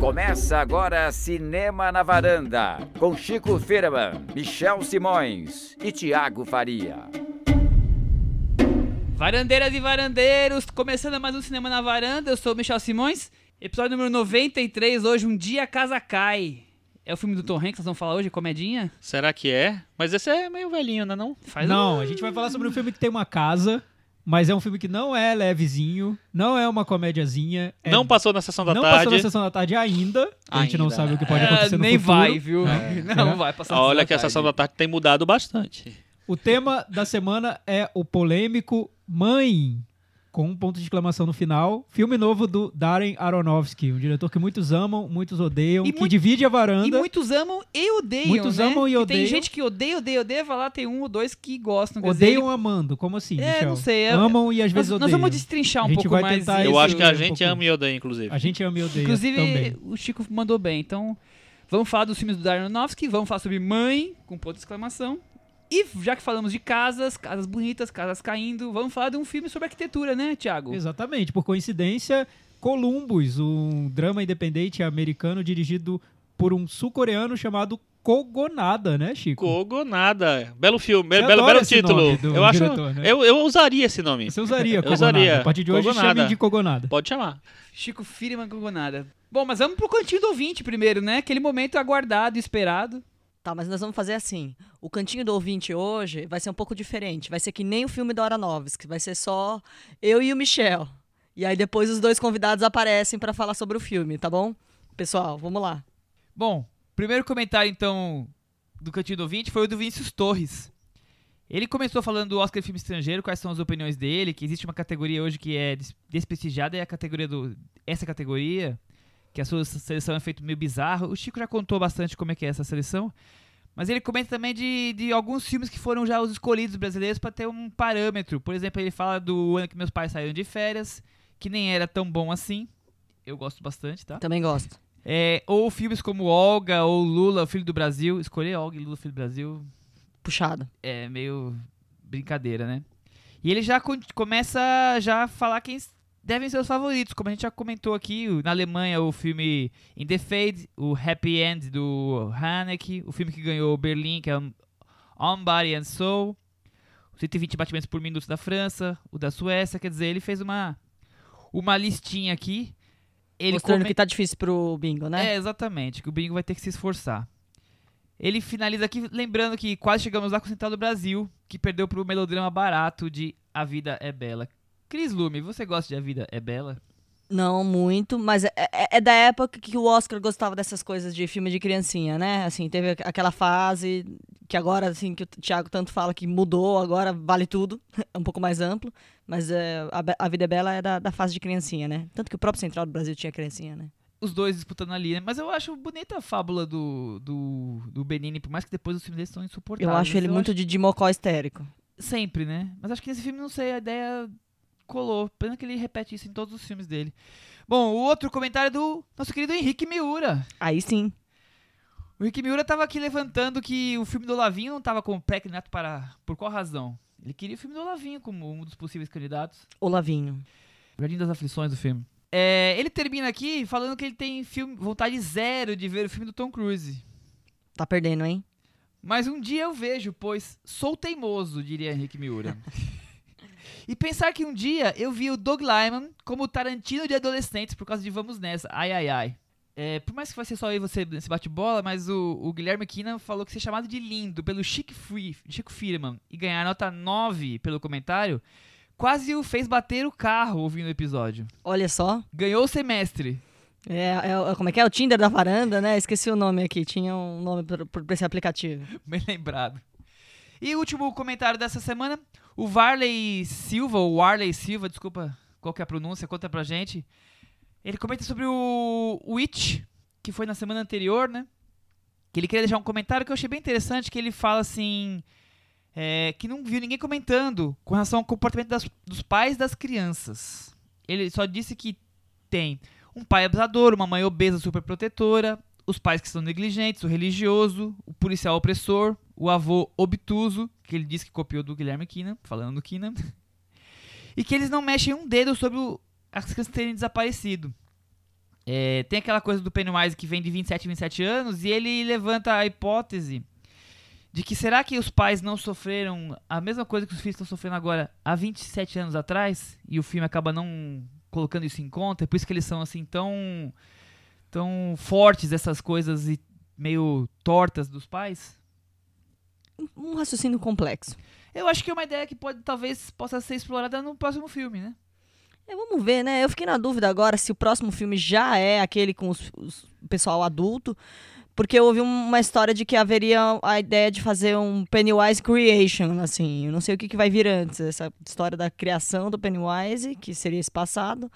Começa agora Cinema na Varanda, com Chico Firman, Michel Simões e Tiago Faria. Varandeiras e varandeiros, começando mais um Cinema na Varanda, eu sou o Michel Simões. Episódio número 93, hoje um dia a casa cai. É o filme do Tom Hanks que vocês vão falar hoje, comedinha? Será que é? Mas esse é meio velhinho, não é não? Faz não, um... a gente vai falar sobre um filme que tem uma casa mas é um filme que não é levezinho, não é uma comédiazinha. é- Não passou na sessão da não tarde. passou na sessão da tarde ainda. A gente não Ainda. sabe o que pode É, acontecer no nem futuro. vai, viu? É. Não É. vai passar Ah, Olha na que a tarde. sessão da tarde tem mudado bastante. O tema da semana é o polêmico Mãe, com um ponto de exclamação no final. Filme novo do Darren Aronofsky, um diretor que muitos amam, muitos odeiam, E que muito- divide a E varanda. muitos amam e odeiam, Muitos né? amam e Tem odeiam. gente que odeia, odeia, odeia, vai lá, tem um ou dois que gostam. Odeiam dizer, amando, como assim, É, Michel? não sei, é- Amam e às nós, vezes nós odeiam. vamos destrinchar um A gente pouco vai mais tentar Eu acho que a um gente pouco- ama e odeia, inclusive. A gente ama e odeia Inclusive, também. o Chico mandou bem. Então, vamos falar dos filmes do Darren Aronofsky, vamos falar sobre Mãe, com ponto de exclamação. E já que falamos de casas, casas bonitas, casas caindo, vamos falar de um filme sobre arquitetura, né, Thiago? Exatamente, por coincidência, Columbus, um drama independente americano dirigido por um sul-coreano chamado Kogonada, né, Chico? Kogonada. Belo filme, Você belo, belo título. eu acho. diretor, né? eu, eu usaria esse nome. Você usaria Eu Kogonada. usaria. A partir de hoje, Kogonada. chame de Kogonada. Pode chamar. Chico Firman com nada. Bom, mas vamos pro cantinho do ouvinte primeiro, né? Aquele momento aguardado e esperado. Mas nós vamos fazer assim. O cantinho do ouvinte hoje vai ser um pouco diferente. Vai ser que nem o filme da Aronofsky. Vai ser só eu e o Michel. E aí depois os dois convidados aparecem pra falar sobre o filme, tá bom? Pessoal, vamos lá. Bom, primeiro comentário, então, do cantinho do ouvinte foi o do Vinícius Torres. Ele começou falando do Oscar de Filme Estrangeiro, quais são as opiniões dele, que existe uma categoria hoje que é des- desprestigiada, é a categoria do... Essa categoria, que a sua seleção é feita meio bizarro. O Chico já contou bastante como é que é essa seleção. Mas ele comenta também de, de alguns filmes que foram já os escolhidos brasileiros para ter um parâmetro. Por exemplo, ele fala do ano que meus pais saíram de férias, que nem era tão bom assim. Eu gosto bastante, tá? Também gosto. É, ou filmes como Olga ou Lula, Filho do Brasil. Escolher Olga e Lula, o Filho do Brasil Puxado. é meio brincadeira, né? E ele já começa já a falar quem devem ser os favoritos. Como a gente já comentou aqui, na Alemanha o filme In the Fade, o Happy End do Haneke, o filme que ganhou Berlim, que é On Body and Soul, o 120 batimentos por minuto da França, o da Suécia, quer dizer, ele fez uma uma listinha aqui. Ele Mostrando come- que tá difícil pro bingo, né? é, exatamente, que o Bingo vai ter que se esforçar. Ele finaliza aqui lembrando que quase chegamos lá com o Central do Brasil, que perdeu pro melodrama barato de A Vida é Bela. Cris Lume, você gosta de A Vida é Bela? Não muito, mas é, é- é da época que o Oscar gostava dessas coisas de filme de criancinha, né? Assim, teve aqu- aquela fase que agora, assim, que o Thiago tanto fala que mudou, agora vale tudo, é um pouco mais amplo, mas é, a, a Vida é Bela é da, da fase de criancinha, né? Tanto que o próprio Central do Brasil tinha criancinha, né? Os dois disputando ali, né? Mas eu acho bonita a fábula do, do, do Benini, por mais que depois os filmes deles são insuportáveis. Eu acho ele muito de, de mocó histérico. Sempre, né? Mas acho que nesse filme, não sei, a ideia colou. Pena que ele repete isso em todos os filmes dele. Bom, o outro comentário é do nosso querido Henrique Miura. Aí sim. O Rick Miura tava aqui levantando que o filme do Olavinho não tava como pré-candidato para... Por qual razão? Ele queria o filme do Olavinho como um dos possíveis candidatos. Olavinho. Jardim das Aflições do filme. É, ele termina aqui falando que ele tem filme, vontade zero de ver o filme do Tom Cruise. Tá perdendo, hein? Mas um dia eu vejo, pois sou teimoso, diria Henrique Miura. e pensar que um dia eu vi o Doug Lyman como o Tarantino de adolescentes por causa de Vamos Nessa. Ai, ai, ai. É, por mais que vai ser só eu e você nesse bate-bola, mas o, o Guilherme Kina falou que ser chamado de lindo pelo Chico, Free, Chico Firman e ganhar nota 9 pelo comentário quase o fez bater o carro ouvindo o episódio. Olha só. Ganhou o semestre. É, é- é- como é que é? O Tinder da varanda, né? Esqueci o nome aqui. Tinha um nome pra, pra esse aplicativo. Bem lembrado. E o último comentário dessa semana, o Varley Silva, ou Warley Silva, desculpa qual que é a pronúncia, conta pra gente. Ele comenta sobre o Witch, que foi na semana anterior, né? Que ele queria deixar um comentário que eu achei bem interessante, que ele fala assim... é, que não viu ninguém comentando com relação ao comportamento das- dos pais das crianças. Ele só disse que tem um pai abusador, uma mãe obesa superprotetora, os pais que são negligentes, o religioso, o policial opressor, o avô obtuso, que ele disse que copiou do Guilherme Kina, falando do Kina, e que eles não mexem um dedo sobre o- as crianças terem desaparecido. É, tem aquela coisa do Pennywise que vem de 27 em 27 anos e ele levanta a hipótese de que será que os pais não sofreram a mesma coisa que os filhos estão sofrendo agora há 27 anos atrás e o filme acaba não colocando isso em conta, é por isso que eles são assim tão tão fortes essas coisas e meio tortas dos pais? Um raciocínio complexo. Eu acho que é uma ideia que pode talvez possa ser explorada no próximo filme, né? É, vamos ver, né? Eu fiquei na dúvida agora se o próximo filme já é aquele com os, os- o pessoal adulto, porque eu ouvi uma história de que haveria a ideia de fazer um Pennywise Creation, assim. Eu não sei o que, que vai vir antes, essa história da criação do Pennywise, que seria esse passado,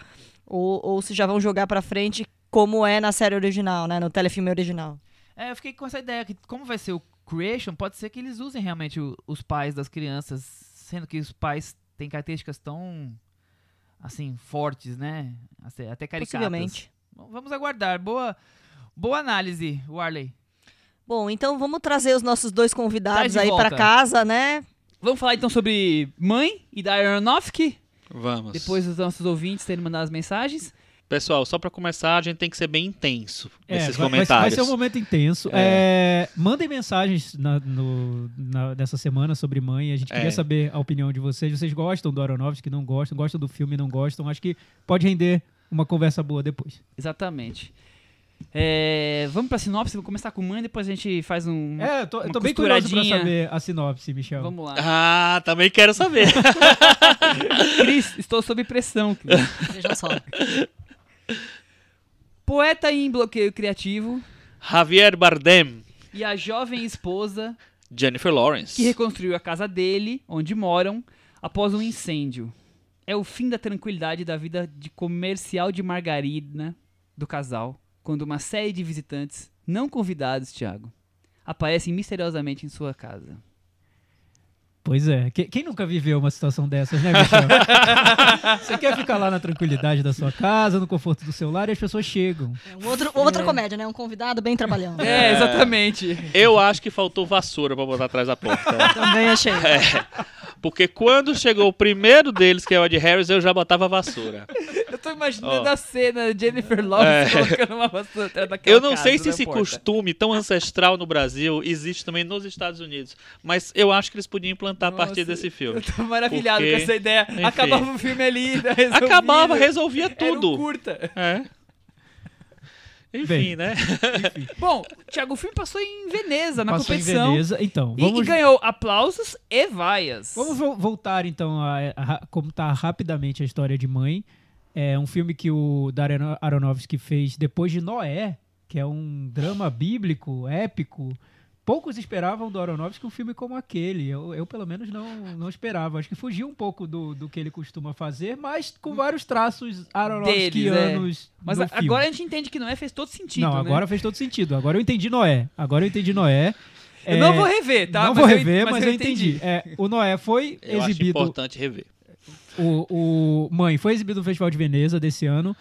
ou, ou se já vão jogar pra frente como é na série original, né? No telefilme original. É, eu fiquei com essa ideia que como vai ser o Creation, pode ser que eles usem realmente o- os pais das crianças, sendo que os pais têm características tão assim fortes, né? Até até caricatas. Possivelmente. Vamos aguardar. Boa boa análise, Warley. Bom, então vamos trazer os nossos dois convidados aí pra volta. casa, né? Vamos falar então sobre Mãe e da Aronofsky, Vamos. depois dos nossos ouvintes terem mandado as mensagens. Pessoal, só pra começar, a gente tem que ser bem intenso É, nesses vai, comentários. vai ser um momento intenso. É, mandem mensagens na, no, na- nessa semana sobre mãe. A gente É. queria saber a opinião de vocês. Vocês gostam do Aronofsky, não gostam? Gostam do filme, não gostam? Acho que pode render uma conversa boa depois. Exatamente. É, vamos pra sinopse, vou começar com Mãe, depois a gente faz um É, eu tô, eu tô bem curioso pra saber a sinopse, Michel. Vamos lá. Ah, também quero saber. Cris, estou sob pressão. Cris. Vejam só. Poeta em bloqueio criativo Javier Bardem, e a jovem esposa Jennifer Lawrence. que reconstruiu a casa dele, onde moram, após um incêndio. É o fim da tranquilidade da vida de comercial de margarina do casal, quando uma série de visitantes, não convidados, Thiago, aparecem misteriosamente em sua casa. Pois é. Que- Quem nunca viveu uma situação dessas, né, Michel? Você quer ficar lá na tranquilidade da sua casa, no conforto do seu lar, e as pessoas chegam. É um outro, outra comédia, né? Um convidado bem trabalhando. É, exatamente. Eu acho que faltou vassoura pra botar atrás da porta. Também achei. Porque quando chegou o primeiro deles, que é o Ed Harris, eu já botava vassoura. Eu tô imaginando Ó. a cena de Jennifer Lawrence É. colocando uma vassoura atrás daquela Eu não casa, sei se esse porta. costume tão ancestral no Brasil existe também nos Estados Unidos. Mas eu acho que eles podiam implantar a partir Nossa, desse filme. Eu tô maravilhado Porque, com essa ideia. enfim. Acabava o filme ali, resolvido. Acabava, resolvia Era um tudo. curta. É. Enfim, Bem. né? Bom, Thiago, o filme passou em Veneza, na Passou em competição. Veneza. Então, E- vamos... E, ganhou aplausos e vaias. Vamos vo- voltar então a, a contar rapidamente a história de Mãe. É um filme que o Darren Aronofsky fez depois de Noé, que é um drama bíblico, épico. Poucos esperavam do Aronofsky um filme como aquele. Eu, eu pelo menos, não, não esperava. Acho que fugiu um pouco do, do que ele costuma fazer, mas com vários traços Aronofskianos Mas no a- filme. agora a gente entende que Noé fez todo sentido, Não, né? agora fez todo sentido. Agora eu entendi Noé. Agora eu entendi Noé. Eu É, não vou rever, tá? não Mas vou eu- rever, mas, eu entendi. É, o Noé foi Eu acho exibido. importante rever. O, o Mãe foi exibido no Festival de Veneza desse ano.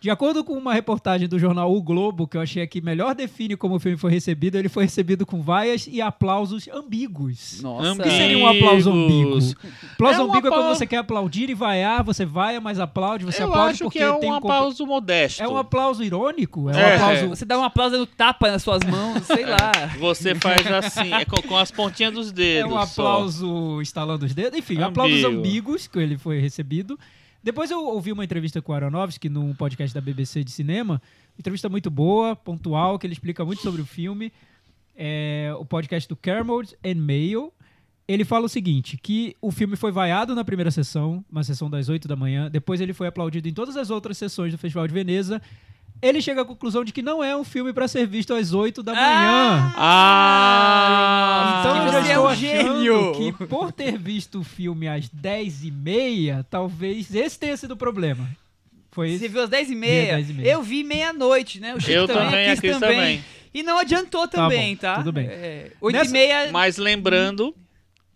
De acordo com uma reportagem do jornal O Globo, que eu achei que melhor define como o filme foi recebido, ele foi recebido com vaias e aplausos ambíguos. Nossa. O que seria um aplauso ambíguo? Ambíguos. Aplauso É um ambíguo é quando você quer aplaudir e vaiar, você vaia, mas aplaude, você eu aplaude acho porque que é tem um um compro- aplauso modesto. É um aplauso irônico? É um É. aplauso... Você dá um aplauso no tapa nas suas mãos, sei lá. Você faz assim, é com, com as pontinhas dos É dedos. um só. aplauso estalando os dedos. Enfim, Ambíguo. aplausos ambíguos que ele foi recebido. Depois eu ouvi uma entrevista com o Aronofsky num podcast da BBC de cinema. Entrevista muito boa, pontual, que ele explica muito sobre o filme. É o podcast do Kermode and Mail. Ele fala o seguinte, que o filme foi vaiado na primeira sessão, uma sessão das 8 da manhã. Depois ele foi aplaudido em todas as outras sessões do Festival de Veneza. Ele chega à conclusão de que não é um filme para ser visto às 8 da manhã. Ah! Então eu já você é estou um achando gênio. que por ter visto o filme às 10 e meia, talvez esse tenha sido o problema. Foi Você isso. viu às 10 e Vi meia? às 10 e meia. Eu vi meia-noite, né? O Chico Eu também, também, a Cris também. também. E não adiantou também, bom, tá? tudo bem. É, 8 Nessa- e meia... Mas lembrando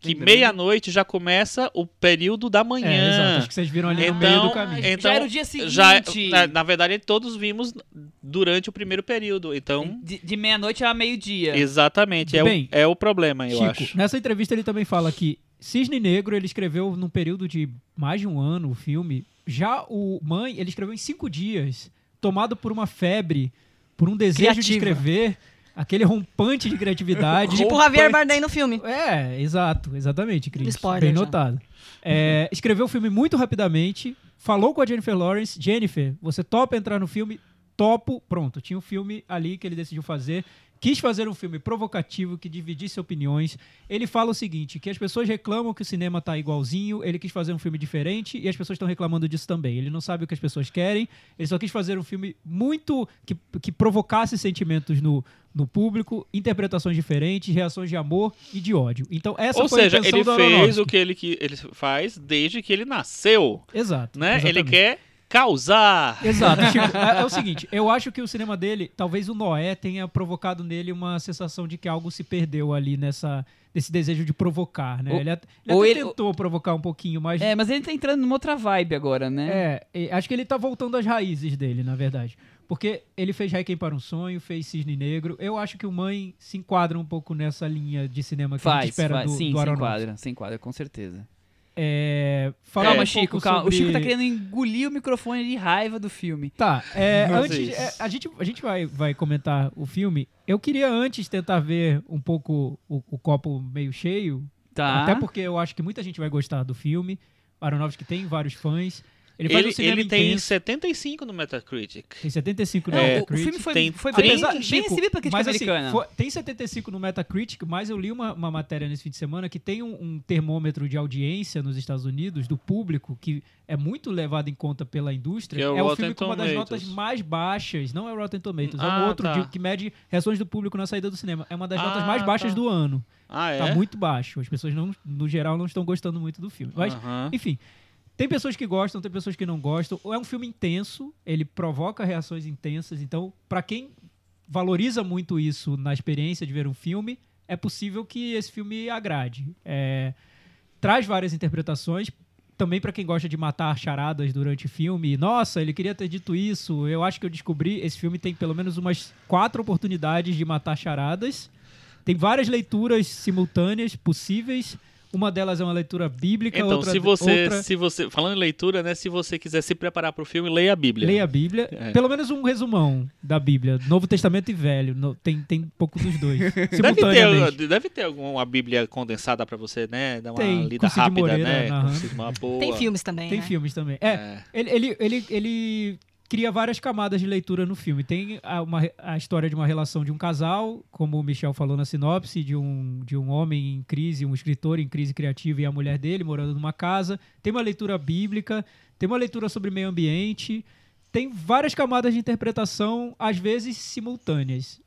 que meia-noite já começa o período da É, manhã. exato. Acho que vocês viram ali no Então- meio do caminho. então, Já era o dia seguinte. Já, na, na verdade, todos vimos durante o primeiro período. Então, De, de meia-noite a meio-dia. exatamente, é, Bem, o, é o problema, eu Chico, acho. nessa entrevista ele também fala que Cisne Negro ele escreveu num período de mais de um ano o filme. Já o Mãe ele escreveu em cinco dias tomado por uma febre, por um desejo de Criativa. escrever, aquele rompante de criatividade. Tipo o Javier Bardem no filme. É, exato, exatamente, Cris. Spoiler Bem já. notado. É, escreveu o filme muito rapidamente, falou com a Jennifer Lawrence, Jennifer, você topa entrar no filme? Topo, pronto. Tinha um filme ali que ele decidiu fazer. Quis fazer um filme provocativo que dividisse opiniões. Ele fala o seguinte: que as pessoas reclamam que o cinema tá igualzinho, ele quis fazer um filme diferente e as pessoas estão reclamando disso também. Ele não sabe o que as pessoas querem, ele só quis fazer um filme muito. que, que provocasse sentimentos no, no público, interpretações diferentes, reações de amor e de ódio. Então, essa Ou foi seja, a intenção ele do fez o que ele, que ele faz desde que ele nasceu, Exato. né? Ele quer causar. Exato. Chico, é, é o seguinte, eu acho que o cinema dele, talvez o Noé tenha provocado nele uma sensação de que algo se perdeu ali nessa nesse desejo de provocar, né? Ou- ele at- ele até ele- tentou provocar um pouquinho, mas É, mas ele tá entrando numa outra vibe agora, né? é, é, acho que ele tá voltando às raízes dele, na verdade. Porque ele fez Requiem para um Sonho, fez Cisne Negro. Eu acho que o Mãe se enquadra um pouco nessa linha de cinema que a gente Faz, espera faz. do, sim, do se Aronofsky. enquadra, se enquadra, com certeza. É, calma, um Chico, calma. sobre- O Chico tá querendo engolir o microfone de raiva do filme. Tá, é, antes, é, a gente, a gente vai, vai comentar o filme. Eu queria antes tentar ver um pouco o, o copo meio cheio, Tá. até porque eu acho que muita gente vai gostar do filme. Aronofsky tem vários fãs. Ele faz um Ele, cinema ele tem intenso, 75 no Metacritic. tem 75 no Não, É, o- o, Metacritic. filme foi, tem foi bem, Apesar- bem Chico, recebido pela crítica mas, assim, americana. foi- tem 75 no Metacritic, mas eu li uma, uma matéria nesse fim de semana que tem um, um termômetro de audiência nos Estados Unidos do público que é muito levado em conta pela indústria. Que é o o Rotten filme com uma das notas mais baixas, não é o Rotten Tomatoes, é um Ah, outro tá. de- que mede reações do público na saída do cinema. É uma das Ah, notas mais baixas tá. do ano. Ah, é? Tá muito baixo. As pessoas não, no geral não estão gostando muito do filme. Mas Aham. enfim, tem pessoas que gostam, tem pessoas que não gostam. É um filme intenso, ele provoca reações intensas. Então, pra quem valoriza muito isso na experiência de ver um filme, é possível que esse filme agrade. É, traz várias interpretações. Também pra quem gosta de matar charadas durante filme. Nossa, ele queria ter dito isso. Eu acho que eu descobri. Esse filme tem pelo menos umas quatro oportunidades de matar charadas. Tem várias leituras simultâneas possíveis. Uma delas é uma leitura bíblica, Então, outra, se você, outra se você, falando em leitura, né, se você quiser se preparar para o filme, leia a Bíblia. leia a Bíblia. É. Pelo menos um resumão da Bíblia. Novo Testamento e Velho. No- tem, tem um pouco dos dois. Deve ter, deve ter alguma Bíblia condensada pra você, né? Dar uma Tem, lida rápida, Moreira né? uma boa. Tem filmes também, Tem né? filmes também. É, É. Ele, ele, ele, ele cria várias camadas de leitura no filme. Tem a, uma, a história de uma relação de um casal, como o Michel falou na sinopse, de um, de um homem em crise, um escritor em crise criativa e a mulher dele morando numa casa. Tem uma leitura bíblica, tem uma leitura sobre meio ambiente, tem várias camadas de interpretação, às vezes simultâneas.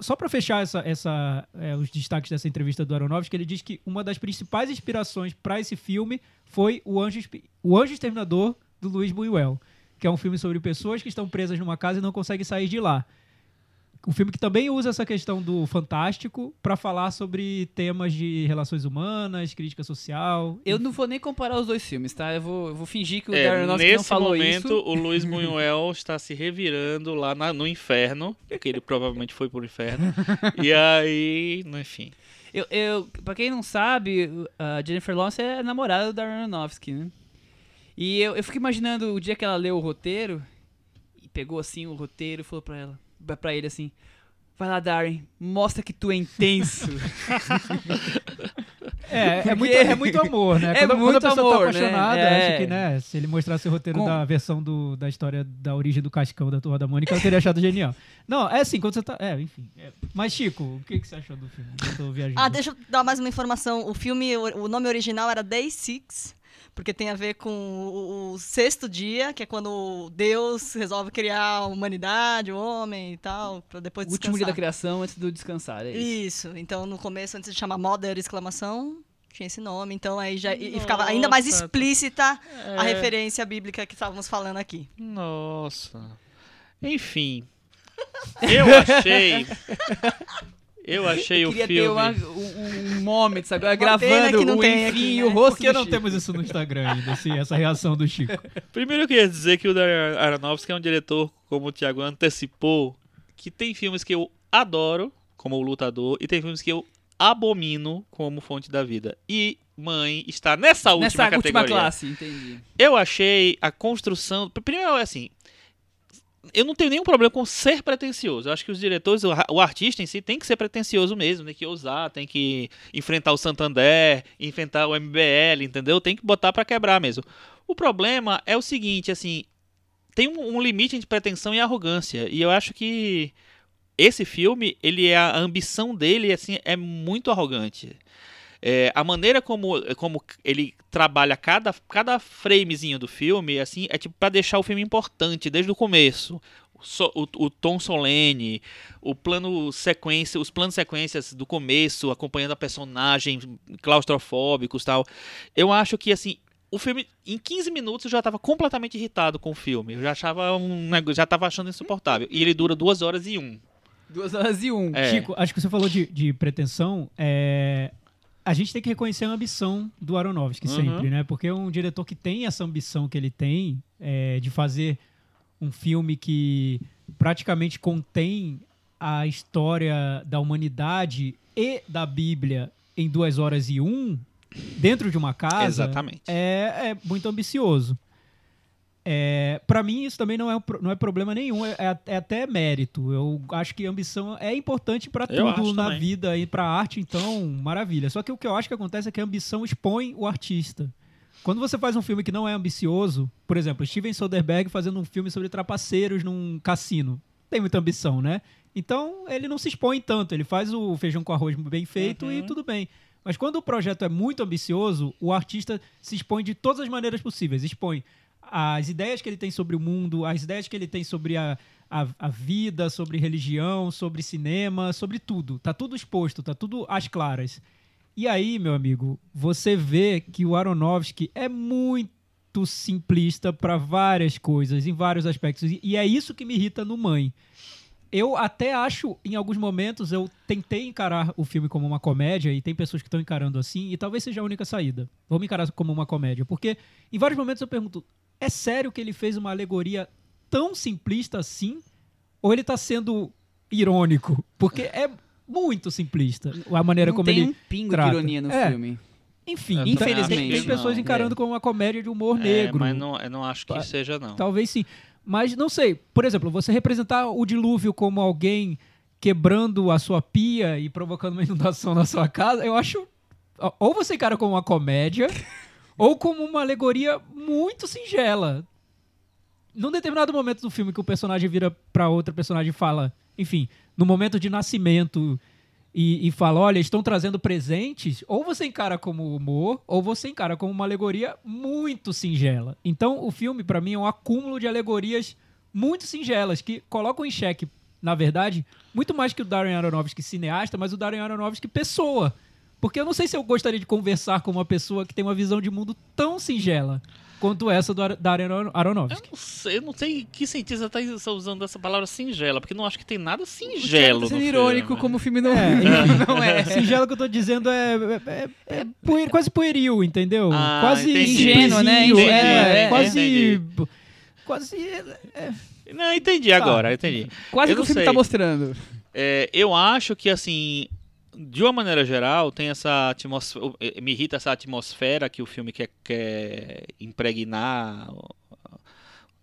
Só para fechar essa, essa, é, os destaques dessa entrevista do Aronofsky, ele diz que uma das principais inspirações para esse filme foi o Anjo, o Anjo Exterminador do Luiz Buñuel, que é um filme sobre pessoas que estão presas numa casa e não conseguem sair de lá. Um filme que também usa essa questão do fantástico para falar sobre temas de relações humanas, crítica social. Eu não vou nem comparar os dois filmes, tá? Eu vou, eu vou fingir que o É, Darren Aronofsky não nesse falou momento, isso. o Luiz Buñuel está se revirando lá na- no inferno, porque ele provavelmente foi pro inferno. e aí, enfim. Eu, eu, pra quem não sabe, a Jennifer Lawrence é namorada do Darren Aronofsky, né? E eu, eu fico imaginando o dia que ela leu o roteiro, e pegou assim o roteiro e falou pra ela, pra- pra ele assim, vai lá, Darren, mostra que tu é intenso. É, é muito, é muito amor, né? É quando, muito quando a pessoa amor, tá né? apaixonada, É. acho que, né, se ele mostrasse o roteiro Com- da versão do, da história da origem do Cascão da Turma da Mônica, eu teria achado genial. Não, é assim, quando você tá. É, enfim. é. Mas, Chico, o que, que você achou do filme? Eu tô viajando. Ah, deixa eu dar mais uma informação. O filme, o o nome original era Day Six, porque tem a ver com o, o sexto dia, que é quando Deus resolve criar a humanidade, o homem e tal, pra depois o último dia da descansar. criação antes do descansar, é isso. Isso. Então, no começo, antes de chamar Mother exclamação, tinha esse nome. Então, aí já e, e ficava ainda mais explícita a É. referência bíblica que estávamos falando aqui. Nossa. Enfim. Eu achei. Eu achei Eu o queria filme. ter uma, um, um Uma pena gravando que não o tem enfim aqui, e né? o rosto Por que do não Chico. temos isso no Instagram ainda, esse- essa reação do Chico? Primeiro eu queria dizer que o Darren Aronofsky é um diretor, como o Thiago antecipou, que tem filmes que eu adoro, como O Lutador, e tem filmes que eu abomino como Fonte da Vida. E Mãe está nessa última Nessa categoria. última classe, entendi. Eu achei a construção. Primeiro, assim. Eu não tenho nenhum problema com ser pretencioso. Eu acho que os diretores, o, artista em si, tem que ser pretencioso mesmo, tem que ousar, tem que enfrentar o Santander, enfrentar o MBL, entendeu? Tem que botar pra quebrar mesmo. O problema é o seguinte, assim, tem um, um limite entre pretensão e arrogância. E eu acho que esse filme, ele é a ambição dele, assim, é muito arrogante. É, a maneira como, como ele trabalha cada, cada framezinho do filme, assim, é tipo para deixar o filme importante desde o começo. So, o, o, tom solene, o plano sequência, os planos sequências do começo, acompanhando a personagem, claustrofóbicos tal. Eu acho que assim, o filme, em 15 minutos, eu já estava completamente irritado com o filme. Eu já achava um já estava achando insuportável. E ele dura duas horas e um. Duas horas e um. É. Chico, acho que você falou de, de pretensão. É, a gente tem que reconhecer a ambição do Aronofsky Uhum. sempre, né? Porque é um diretor que tem essa ambição que ele tem é, de fazer um filme que praticamente contém a história da humanidade e da Bíblia em duas horas e um dentro de uma casa. Exatamente. É, é muito ambicioso. É, para mim, isso também não é, não é problema nenhum, é, é- é até mérito. Eu acho que ambição é importante para tudo na também. vida e para arte, então, maravilha. Só que o que eu acho que acontece é que a ambição expõe o artista. Quando você faz um filme que não é ambicioso, por exemplo, Steven Soderbergh fazendo um filme sobre trapaceiros num cassino, tem muita ambição, né? Então ele não se expõe tanto, ele faz o feijão com arroz bem feito e Uhum. tudo bem. Mas quando o projeto é muito ambicioso, o artista se expõe de todas as maneiras possíveis. Expõe as ideias que ele tem sobre o mundo, as ideias que ele tem sobre a, a, a vida, sobre religião, sobre cinema, sobre tudo. Tá tudo exposto, tá tudo às claras. E aí, meu amigo, você vê que o Aronofsky é muito simplista para várias coisas, em vários aspectos. E- é isso que me irrita no Mãe. Eu até acho, em alguns momentos, eu tentei encarar o filme como uma comédia, e tem pessoas que estão encarando assim, e talvez seja a única saída. Vamos encarar como uma comédia. Porque em vários momentos eu pergunto: é sério que ele fez uma alegoria tão simplista assim? Ou ele tá sendo irônico? Porque é muito simplista a maneira não como tem ele. um pingo trata. de ironia no É. filme. Enfim, Eu tem- Infelizmente, tem, tem pessoas não. encarando É. como uma comédia de humor É, negro. mas não, eu não acho que seja, não. Talvez sim. Mas não sei, por exemplo, você representar o dilúvio como alguém quebrando a sua pia e provocando uma inundação na sua casa, eu acho. Ou você encara como uma comédia, ou como uma alegoria muito singela. Num determinado momento do filme que o personagem vira pra outra personagem e fala, enfim, no momento de nascimento e, e fala, olha, estão trazendo presentes, ou você encara como humor, ou você encara como uma alegoria muito singela. Então, o filme, pra mim, é um acúmulo de alegorias muito singelas, que colocam em xeque, na verdade, muito mais que o Darren Aronofsky cineasta, mas o Darren Aronofsky pessoa. Porque eu não sei se eu gostaria de conversar com uma pessoa que tem uma visão de mundo tão singela quanto essa do Ar- Darren Aron- Eu Aronofsky. não sei, eu não sei que cientista tá usando essa palavra singela, porque não acho que tem nada singelo tá sendo no irônico, filme. como o filme não É, não é. Singelo que eu tô dizendo é, é, é- é puer- quase pueril, entendeu? Ah, quase entendi. Ingênuo, né? Entendi, é, é, quase. Quase. é, Não, entendi agora, entendi. Quase Eu que o filme sei. tá mostrando. É, eu acho que, assim, de uma maneira geral, tem essa atmosfera. Me irrita essa atmosfera que o filme quer, quer impregnar.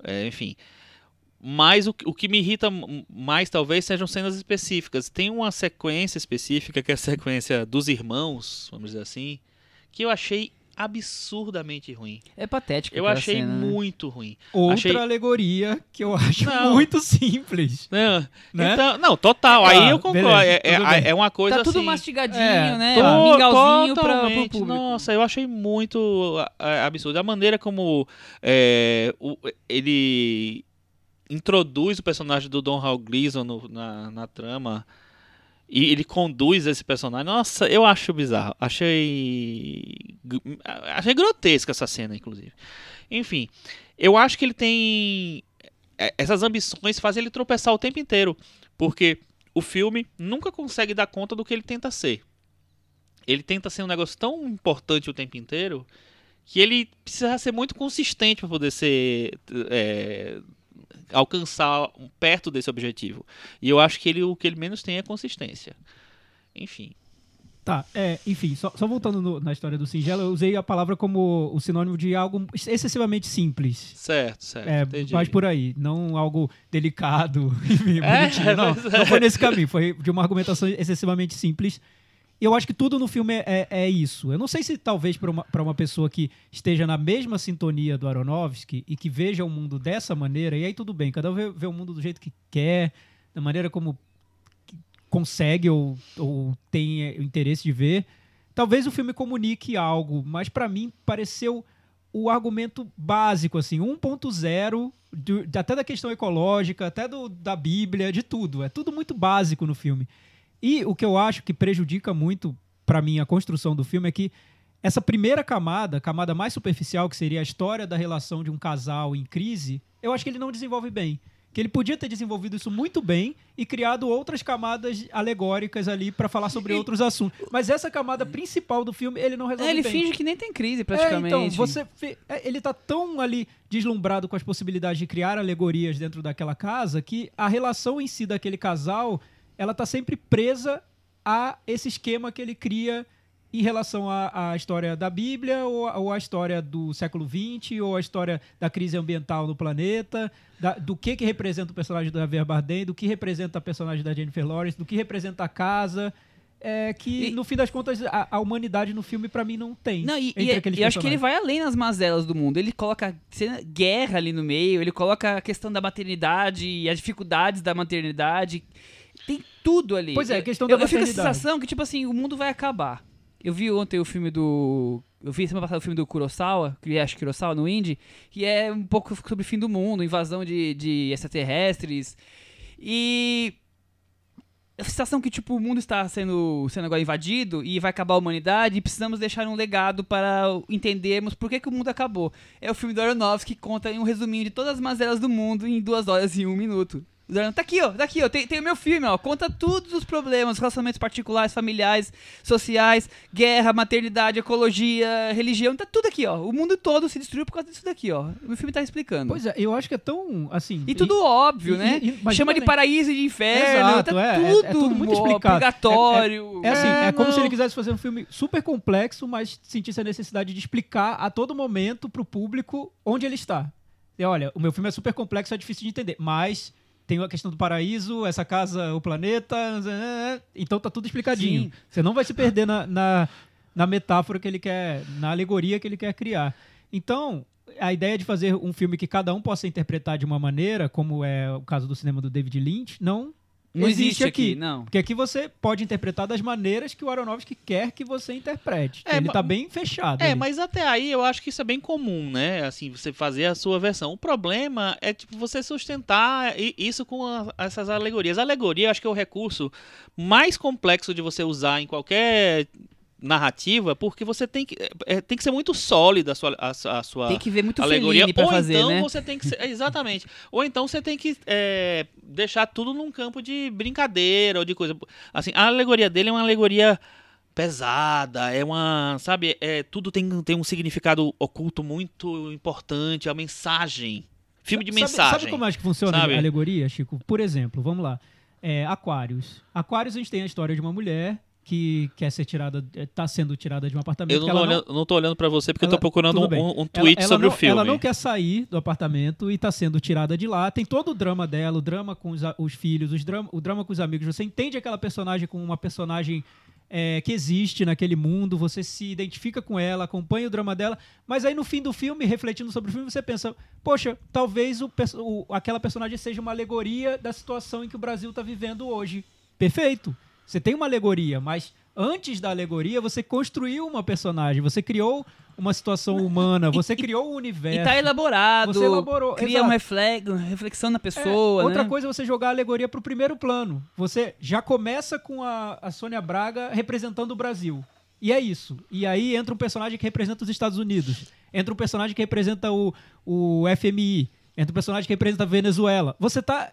é, enfim. Mas o, o que me irrita mais, talvez, sejam cenas específicas. Tem uma sequência específica, que é a sequência dos irmãos, vamos dizer assim, que eu achei absurdamente ruim. É patético. Eu achei cena, né? muito ruim. outra Achei- alegoria que eu acho Não. muito simples. Não, Né? então, não total. Ah, aí eu concordo. beleza, é, é- é uma coisa Tá tudo assim. mastigadinho, é, né? To- Um mingauzinho pra, pro público. Nossa, eu achei muito absurdo. A maneira como é, o- ele introduz o personagem do Don Hal Gleason no- na, na trama e ele conduz esse personagem. Nossa, eu acho bizarro. Achei. Achei grotesca essa cena, inclusive. Enfim, eu acho que ele tem. é, Essas ambições fazem ele tropeçar o tempo inteiro. Porque o filme nunca consegue dar conta do que ele tenta ser ele tenta ser um negócio tão importante o tempo inteiro que ele precisa ser muito consistente para poder ser é, alcançar um- perto desse objetivo. E eu acho que ele o que ele menos tem é consistência. Enfim. Tá, é, enfim, só, só voltando no- na história do singelo, eu usei a palavra como o sinônimo de algo excessivamente simples. Certo, certo. É, entendi. mais por aí, não algo delicado, enfim, É. Não, mas é. não foi nesse caminho, foi de uma argumentação excessivamente simples. Eu acho que tudo no filme é, é- é isso. Eu não sei se talvez para uma, uma pessoa que esteja na mesma sintonia do Aronofsky e que veja o mundo dessa maneira, e aí tudo bem, cada um vê, vê o mundo do jeito que quer, da maneira como consegue ou, ou tem é, o interesse de ver. Talvez o filme comunique algo, mas para mim pareceu o argumento básico, assim, 1.0, do- até da questão ecológica, até do, da Bíblia, de tudo. É tudo muito básico no filme. E o que eu acho que prejudica muito, para mim, a construção do filme é que essa primeira camada, a camada mais superficial, que seria a história da relação de um casal em crise, eu acho que ele não desenvolve bem. Que ele podia ter desenvolvido isso muito bem e criado outras camadas alegóricas ali para falar sobre outros assuntos. Mas essa camada principal do filme, ele não resolve É, ele bem. finge que nem tem crise, É, praticamente. então, você é, ele tá tão ali deslumbrado com as possibilidades de criar alegorias dentro daquela casa que a relação em si daquele casal, ela tá sempre presa a esse esquema que ele cria em relação à, à história da Bíblia ou, ou à história do século XX ou à história da crise ambiental no planeta, da- do que que representa o personagem do Javier Bardem, do que representa a personagem da Jennifer Lawrence, do que representa a casa, é, que E- no fim das contas a, a humanidade no filme pra mim não tem. Não, e, e- e acho que ele vai além nas mazelas do mundo. Ele coloca guerra ali no meio, ele coloca a questão da maternidade e as dificuldades da maternidade. Tem tudo ali. Pois é, a Eu- questão eu, da eu fico com a sensação que, tipo assim, o mundo vai acabar. Eu vi ontem o filme do. Eu vi semana passada o filme do Kurosawa, que acho Kurosawa no Indie, que é um pouco sobre o fim do mundo, invasão de, de extraterrestres. E a sensação que tipo o mundo está sendo, sendo agora invadido e vai acabar a humanidade e precisamos deixar um legado para entendermos por que, que o mundo acabou. É o filme do Aronofsky que conta em um resuminho de todas as mazelas do mundo em duas horas e um minuto. Tá aqui, ó, tá aqui, ó, tem, tem o meu filme, ó, conta todos os problemas, relacionamentos particulares, familiares, sociais, guerra, maternidade, ecologia, religião, tá tudo aqui, ó. O mundo todo se destruiu por causa disso daqui, ó. O meu filme tá explicando. Pois é, eu acho que é tão, assim... E tudo óbvio, e- né? e- e- Chama de paraíso e de inferno, Exato, tá é, é- tudo, é tudo muito ó, explicado. Purgatório. É assim, é, como se ele quisesse fazer um filme super complexo, mas sentisse a necessidade de explicar a todo momento pro público onde ele está. E olha, o meu filme é super complexo, é difícil de entender, mas tem a questão do paraíso, essa casa, o planeta, então tá tudo explicadinho. Sim. Você não vai se perder na, na, na metáfora que ele quer, na alegoria que ele quer criar. Então, a ideia de fazer um filme que cada um possa interpretar de uma maneira, como é o caso do cinema do David Lynch, não, Não existe aqui, não. Porque aqui você pode interpretar das maneiras que o Aronofsky quer que você interprete. É, ele tá bem fechado. É, ali. mas até aí eu acho que isso é bem comum, né? Assim, você fazer a sua versão. O problema é tipo você sustentar isso com a- essas alegorias. A alegoria eu acho que é o recurso mais complexo de você usar em qualquer narrativa, porque você tem que é, é, tem que ser muito sólida a sua a, sua- a sua Tem que ver muito alegoria. Fazer, então né? você tem que ser, exatamente. Ou então você tem que é, deixar tudo num campo de brincadeira ou de coisa. Assim, a alegoria dele é uma alegoria pesada, é uma, sabe, é tudo tem, tem um significado oculto muito importante, a mensagem. Filme de Sabe- mensagem. Sabe, como eu acho que funciona Sabe? a alegoria, Chico? Por exemplo, vamos lá. É, Aquários. Aquários a gente tem a história de uma mulher que quer ser tirada, está sendo tirada de um apartamento. Eu não tô, ela olhando, não tô olhando pra você porque eu ela- tô procurando tudo um, um- um Ela- tweet ela sobre não- o filme. Ela não quer sair do apartamento e está sendo tirada de lá. Tem todo o drama dela, o drama com os, os filhos, os drama, o drama com os amigos. Você entende aquela personagem como uma personagem é, que existe naquele mundo, você se identifica com ela, acompanha o drama dela, mas aí no fim do filme, refletindo sobre o filme, você pensa, poxa, talvez o, o- aquela personagem seja uma alegoria da situação em que o Brasil está vivendo hoje. Perfeito. Você tem uma alegoria, mas antes da alegoria, você construiu uma personagem, você criou uma situação humana, você criou um universo. E tá elaborado. Você elaborou, Cria exato. um reflexo, uma reflexão na É, pessoa, outra né? coisa é você jogar a alegoria pro primeiro plano. Você já começa com a, a Sônia Braga representando o Brasil. E é isso. E aí entra um personagem que representa os Estados Unidos. Entra um personagem que representa o, o FMI. Entra um personagem que representa a Venezuela. Você tá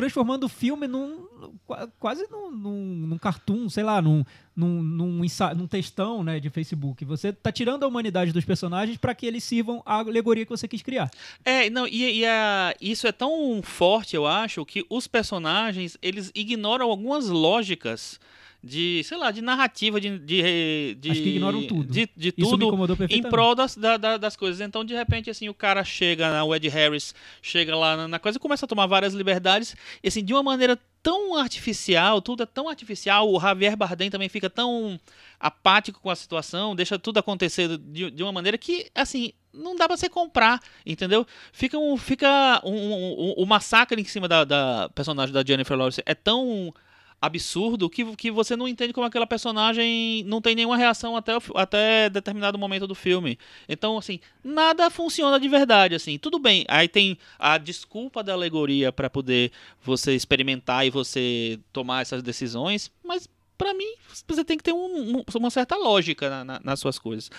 transformando o filme num. qua- quase num, num, num cartoon, sei lá, num, num, num, num textão né, de Facebook. Você tá tirando a humanidade dos personagens para que eles sirvam a alegoria que você quis criar. É, não, e, e a- isso é tão forte, eu acho, que os personagens, eles ignoram algumas lógicas de, sei lá, de narrativa, de. de, de Acho que ignoram tudo. De, de Isso me tudo em prol das, da- da- das coisas. Então, de repente, assim, o cara chega, o Ed Harris chega lá na, coisa e começa a tomar várias liberdades, e assim, de uma maneira tão artificial, tudo é tão artificial, o Javier Bardem também fica tão apático com a situação, deixa tudo acontecer de, de uma maneira que, assim, não dá pra você comprar, entendeu? Fica um, fica um, um- um- o massacre em cima da, da personagem da Jennifer Lawrence é tão absurdo que, que você não entende como aquela personagem não tem nenhuma reação até, até determinado momento do filme. Então, assim, nada funciona de verdade, assim. Tudo bem, aí tem a desculpa da alegoria pra poder você experimentar e você tomar essas decisões, mas pra mim você tem que ter um- um- uma certa lógica na- na- nas suas coisas.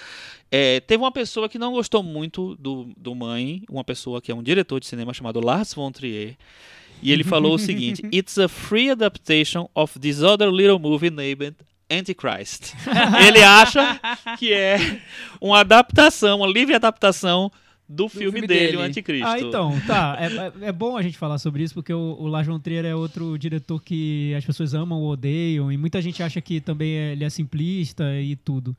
É, teve uma pessoa que não gostou muito do, do Mãe, uma pessoa que é um diretor de cinema chamado Lars von Trier, e ele falou o seguinte: It's a free adaptation of this other little movie named Antichrist. ele acha que é uma adaptação, uma livre adaptação do, filme, filme dele, dele. o Anticristo. Ah, então, tá. É, é- é bom a gente falar sobre isso, porque o, o Lars von Trier é outro diretor que as pessoas amam ou odeiam, e muita gente acha que também é- ele é simplista e tudo.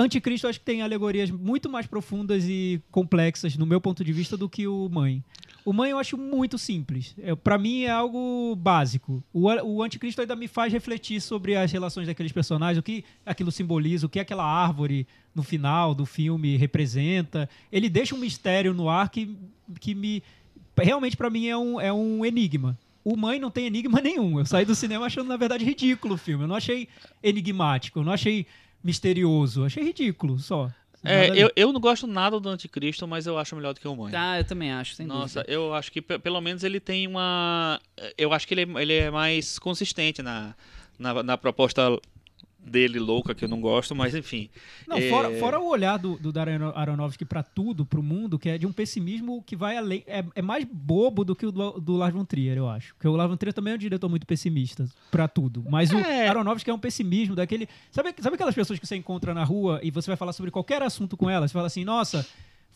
Anticristo acho que tem alegorias muito mais profundas e complexas, no meu ponto de vista, do que o Mãe. O Mãe eu acho muito simples. É, para mim é algo básico. O, o Anticristo ainda me faz refletir sobre as relações daqueles personagens, o que aquilo simboliza, o que aquela árvore no final do filme representa. Ele deixa um mistério no ar que, que me. Realmente, pra mim, é um, é um enigma. O Mãe não tem enigma nenhum. Eu saí do cinema achando, na verdade, ridículo o filme. Eu não achei enigmático, eu não achei misterioso. Achei ridículo só. É, eu, ali. eu não gosto nada do Anticristo, mas eu acho melhor do que o Mãe. Tá, eu também acho, sem Nossa, dúvida. eu acho que pe- pelo menos ele tem uma. Eu acho que ele é, ele é mais consistente na, na, na proposta dele louca, que eu não gosto, mas enfim. Não, É, fora, fora o olhar do, do Darren Aronofsky pra tudo, pro mundo, que é de um pessimismo que vai além. É, é mais bobo do que o do, do Lars von Trier, eu acho. Porque o Lars von Trier também é um diretor muito pessimista pra tudo. Mas É. o Aronofsky é um pessimismo daquele. Sabe, sabe aquelas pessoas que você encontra na rua e você vai falar sobre qualquer assunto com elas? Você fala assim, nossa.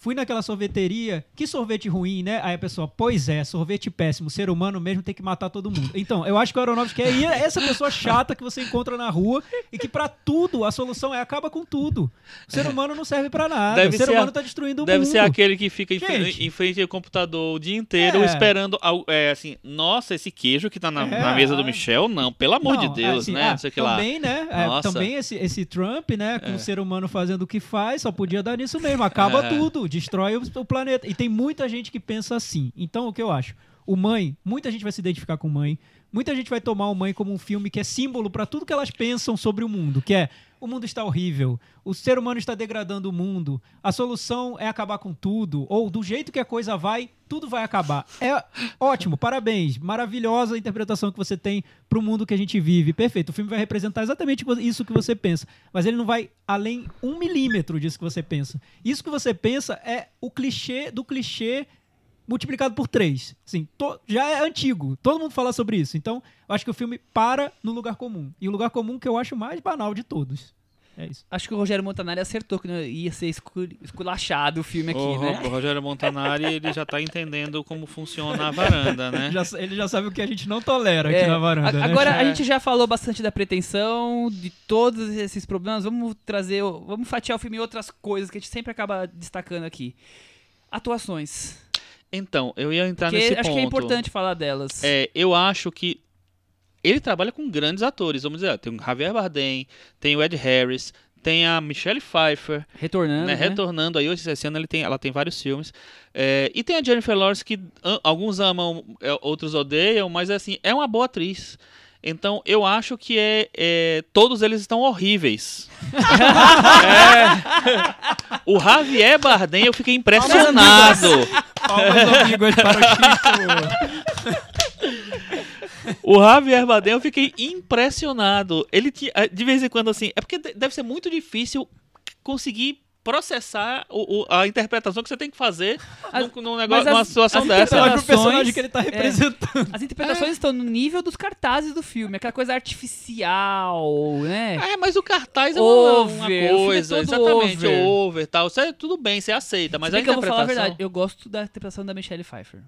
Fui naquela sorveteria, que sorvete ruim, né? Aí a pessoa, pois é, sorvete péssimo, ser humano mesmo tem que matar todo mundo. Então, eu acho que o Aronofsky é essa pessoa chata que você encontra na rua e que pra tudo a solução é acaba com tudo. O ser humano não serve pra nada. Deve o ser humano a- tá destruindo o Deve mundo. ser aquele que fica Gente. em frente ao computador o dia inteiro É. esperando. É, assim, nossa, esse queijo que tá na, É, na mesa do é. Michel, não, pelo amor de Não, Deus, assim, né? ah, sei que lá. também, né? é, também esse, esse Trump, né? Com É. o ser humano fazendo o que faz, só podia dar nisso mesmo. Acaba É. tudo, destrói o, planeta. E tem muita gente que pensa assim. Então, o que eu acho? O Mãe, muita gente vai se identificar com Mãe. Muita gente vai tomar o Mãe como um filme que é símbolo pra tudo que elas pensam sobre o mundo, que é o mundo está horrível, o ser humano está degradando o mundo, a solução é acabar com tudo, ou do jeito que a coisa vai, tudo vai acabar. É ótimo, parabéns, maravilhosa interpretação que você tem pro mundo que a gente vive, perfeito. O filme vai representar exatamente isso que você pensa, mas ele não vai além um milímetro disso que você pensa. Isso que você pensa é o clichê do clichê multiplicado por três. Assim, to- já é antigo. Todo mundo fala sobre isso. Então, eu acho que o filme para no lugar comum. E o lugar comum que eu acho mais banal de todos. É isso. Acho que o Rogério Montanari acertou que não ia ser escu- esculachado o filme aqui, o, né? o Rogério Montanari, ele já tá entendendo como funciona a varanda, né? Já- ele já sabe o que a gente não tolera aqui É, na varanda. a- né? Agora, a É. gente já falou bastante da pretensão, de todos esses problemas. Vamos trazer, vamos fatiar o filme em outras coisas que a gente sempre acaba destacando aqui. Atuações. Então, eu ia entrar Porque nesse acho ponto. que é importante falar delas. É, eu acho que ele trabalha com grandes atores, vamos dizer, tem o Javier Bardem, tem o Ed Harris, tem a Michelle Pfeiffer, Retornando, né, né? retornando aí, esse ano ele tem, ela tem vários filmes, É, e tem a Jennifer Lawrence que alguns amam, é, outros odeiam, mas assim, é uma boa atriz. Então, eu acho que é, é, todos eles estão horríveis. É. O Javier Bardem, eu fiquei impressionado. Palmas, o Javier Bardem, eu fiquei impressionado. Ele tinha, de vez em quando assim, é porque de- deve ser muito difícil conseguir processar o- o- a interpretação que você tem que fazer As- num, num negócio, mas numa as- situação as dessa. Personagem pro Interações, personagem que ele tá é. representando. As interpretações estão no nível dos cartazes do filme, aquela coisa artificial, né? É, mas o cartaz é uma, Over, uma o filme é coisa, todo exatamente, over. over, tal. Isso é tudo bem, você aceita, mas Se a que eu vou falar a interpretação... verdade, eu gosto da interpretação da Michelle Pfeiffer.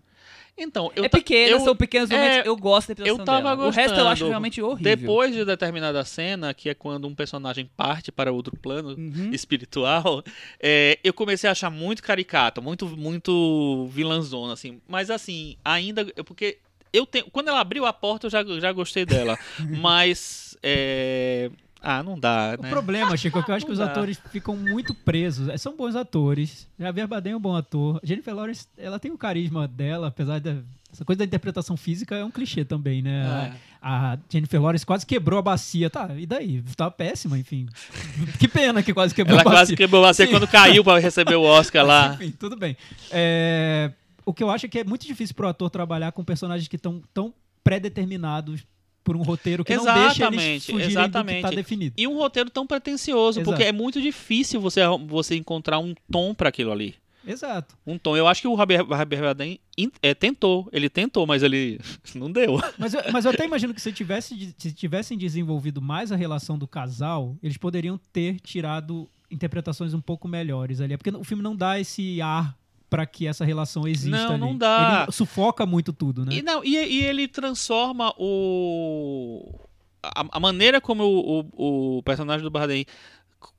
Então, eu é pequena, eu- são pequenos momentos, é, eu gosto da interpretação eu tava dela. O resto eu acho gostando. realmente horrível. Depois de determinada cena, que é quando um personagem parte para outro plano Uhum. espiritual, é, eu comecei a achar muito caricato, muito, muito vilãzona, assim. Mas assim, ainda. Porque eu tenho. Quando ela abriu a porta, eu já, já gostei dela. mas. é, ah, não dá, O né? problema, Chico, é que eu acho que os dá. atores ficam muito presos. É, São bons atores. Javier Bardem é um bom ator. Jennifer Lawrence, ela tem o carisma dela, apesar da... Essa coisa da interpretação física é um clichê também, né? É. A, a Jennifer Lawrence quase quebrou a bacia. Tá, e daí? Tava péssima, enfim. que pena que quase quebrou Ela a bacia. quase quebrou você Sim. quando caiu para receber o Oscar lá. Enfim, tudo bem. É, o que eu acho é que é muito difícil pro ator trabalhar com personagens que estão tão pré-determinados por um roteiro que não deixa eles Exatamente, fugirem do que tá exatamente. definido. E um roteiro tão pretencioso, Exato. porque é muito difícil você, você encontrar um tom para aquilo ali. Exato. Um tom. Eu acho que o Javier Javier Bardem é, tentou. Ele tentou, mas ele não deu. Mas eu, mas eu até imagino que se, tivesse, se tivessem desenvolvido mais a relação do casal, eles poderiam ter tirado interpretações um pouco melhores ali. É Porque o filme não dá esse ar pra que essa relação exista Não, ali. não dá. Ele sufoca muito tudo, né? E, não, e, e ele transforma o. A, a maneira como o, o, o personagem do Bardem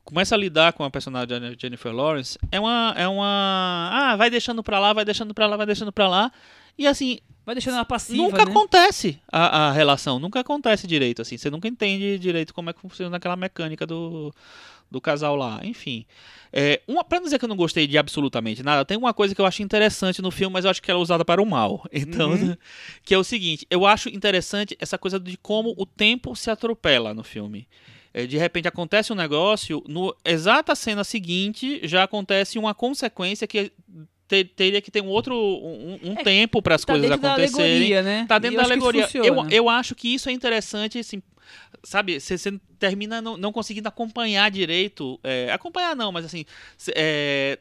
começa a lidar com a personagem da Jennifer Lawrence é uma. É uma. Ah, vai deixando pra lá, vai deixando pra lá, vai deixando pra lá. E assim, Vai deixando ela passiva, nunca né? acontece a, a relação, nunca acontece direito, assim. Você nunca entende direito como é que funciona aquela mecânica do, do casal lá. Enfim. É, uma, pra não dizer que eu não gostei de absolutamente nada, tem uma coisa que eu acho interessante no filme, mas eu acho que ela é usada para o mal. Então, que é o seguinte, eu acho interessante essa coisa de como o tempo se atropela no filme. É, de repente acontece um negócio, no exata cena seguinte já acontece uma consequência que te- teria que ter um outro um, um É, tempo para as Tá coisas dentro da acontecerem. alegoria, né? Tá dentro eu da alegoria. Eu, eu acho que isso é interessante, assim, sabe? Você você termina não, não conseguindo acompanhar direito. é, acompanhar não, mas assim. é,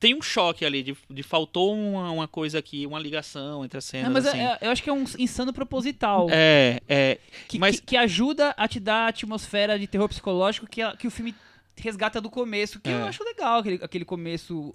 tem um choque ali de, de faltou uma, uma coisa aqui, uma ligação entre as cenas. Não, mas assim. é- eu acho que é um insano proposital. É, é. que, mas- que, que ajuda a te dar a atmosfera de terror psicológico que, que o filme resgata do começo. Que eu É. acho legal, aquele, aquele começo.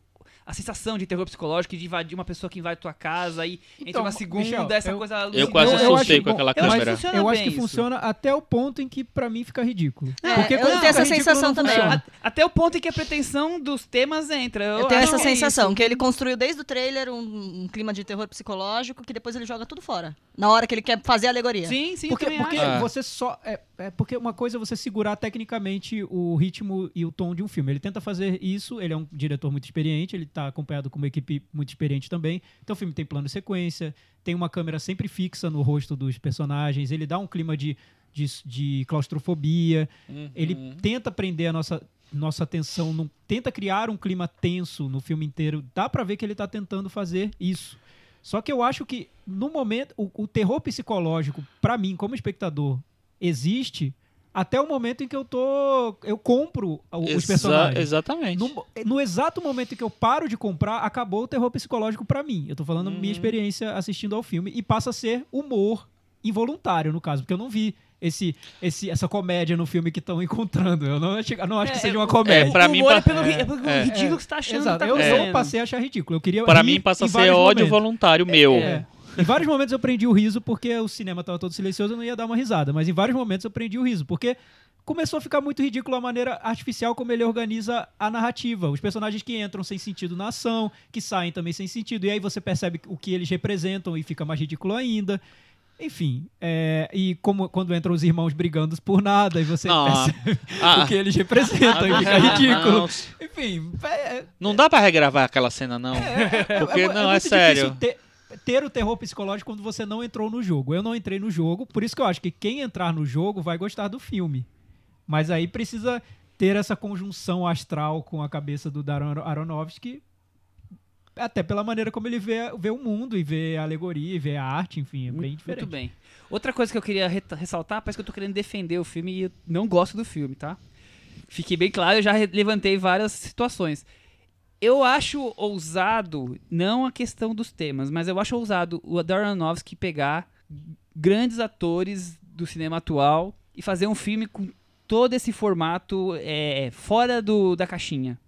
A sensação de terror psicológico, de invadir uma pessoa que invade tua casa e Então, uma segunda, Michel, essa eu- coisa Eu quase Eu- eu assustei acho- com aquela câmera. funciona Eu acho que isso. funciona até o ponto em que pra mim fica ridículo. É, Porque eu tenho essa sensação também. A- Até o ponto em que a pretensão dos temas entra. Eu, Eu tenho essa que é sensação, isso. que ele construiu desde o trailer um, um clima de terror psicológico que depois ele joga tudo fora. Na hora que ele quer fazer a alegoria. Sim, sim, Porque, porque. Ah. você só. É, é porque uma coisa é você segurar tecnicamente o ritmo e o tom de um filme. Ele tenta fazer isso, ele é um diretor muito experiente, ele tá acompanhado com uma equipe muito experiente também. Então o filme tem plano de sequência, tem uma câmera sempre fixa no rosto dos personagens, ele dá um clima de, de, de claustrofobia, ele Uhum. tenta prender a nossa. Nossa atenção, não, tenta criar um clima tenso no filme inteiro. Dá pra ver que ele tá tentando fazer isso. Só que eu acho que no momento o, o terror psicológico pra mim como espectador existe até o momento em que eu tô eu compro os Exa- personagens. exatamente. No, no exato momento em que eu paro de comprar, acabou o terror psicológico pra mim. Eu tô falando Uhum. minha experiência assistindo ao filme e passa a ser humor involuntário no caso, porque eu não vi esse, esse, essa comédia no filme que estão encontrando. Eu não, acho- eu não acho que É, seja uma é, comédia. é, pra mim humor é pelo, é, é pelo é. ridículo que você tá achando Exato. que tá eu, eu passei a achar ridículo. Eu queria Para rir mim passa a ser ódio momentos. voluntário meu. É. Em vários momentos eu prendi o riso porque o cinema estava todo silencioso, eu não ia dar uma risada. Mas em vários momentos eu prendi o riso, porque começou a ficar muito ridículo a maneira artificial como ele organiza a narrativa. Os personagens que entram sem sentido na ação, que saem também sem sentido. E aí você percebe o que eles representam e fica mais ridículo ainda. Enfim, é, e como quando entram os irmãos brigando por nada, e você Não, percebe ah, o que eles representam e fica ah, ridículo. Não, Enfim, é, não dá pra regravar aquela cena, não. Porque, mu- não, é sério. Ter, ter o terror psicológico quando você não entrou no jogo. Eu não entrei no jogo, por isso que eu acho que quem entrar no jogo vai gostar do filme. Mas aí precisa ter essa conjunção astral com a cabeça do Darren Aronofsky, até pela maneira como ele vê, vê o mundo e vê a alegoria e vê a arte, enfim, é bem diferente. Muito bem. Outra coisa que eu queria re- ressaltar, parece que eu tô querendo defender o filme e eu não gosto do filme, tá? Fiquei bem claro, eu já levantei várias situações. Eu acho ousado, não a questão dos temas, mas eu acho ousado o Aronofsky pegar grandes atores do cinema atual e fazer um filme com todo esse formato é, fora do, da caixinha.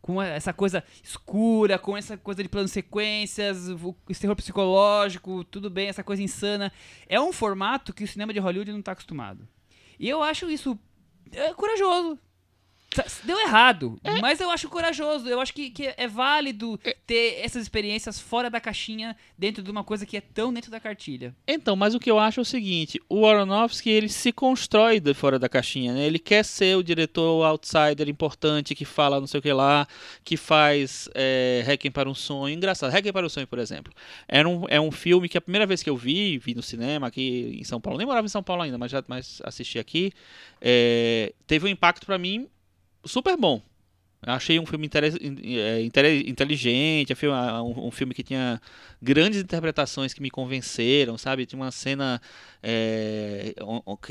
com essa coisa escura, com essa coisa de planos sequências, o- terror psicológico, tudo bem, essa coisa insana. É um formato que o cinema de Hollywood não tá acostumado. E eu acho isso é, corajoso. Sa- Deu errado, mas eu acho corajoso. Eu acho que, que é válido ter essas experiências fora da caixinha, dentro de uma coisa que é tão dentro da cartilha. Então, mas o que eu acho é o seguinte, o Aronofsky, ele se constrói de fora da caixinha, né? Ele quer ser o diretor outsider importante, que fala não sei o que lá, que faz é, Requiem para um Sonho. Engraçado, Requiem para um Sonho, por exemplo. Era um, é um filme que a primeira vez que eu vi, vi no cinema aqui em São Paulo, nem morava em São Paulo ainda, mas já mas assisti aqui, é, teve um impacto pra mim super bom. Achei um filme é, inteligente, é um, filme que tinha grandes interpretações que me convenceram, sabe? Tinha uma cena é,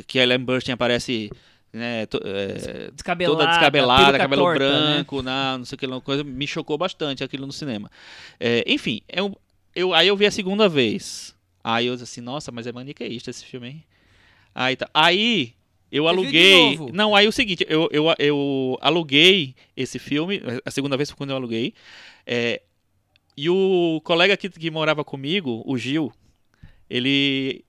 que a Ellen Burstyn aparece né, to- é, Descabelada, toda descabelada, cabelo torta, né? branco, na, não sei o que, uma coisa, me chocou bastante aquilo no cinema. É, enfim, eu, eu, aí eu vi a segunda vez. Aí eu disse assim, nossa, mas é maniqueísta esse filme, hein? Aí, tá. aí eu Você de aluguei. Não, aí o seguinte, eu, eu, eu aluguei esse filme, a segunda vez foi quando eu aluguei. é, e o colega que, que morava comigo, o Gil, ele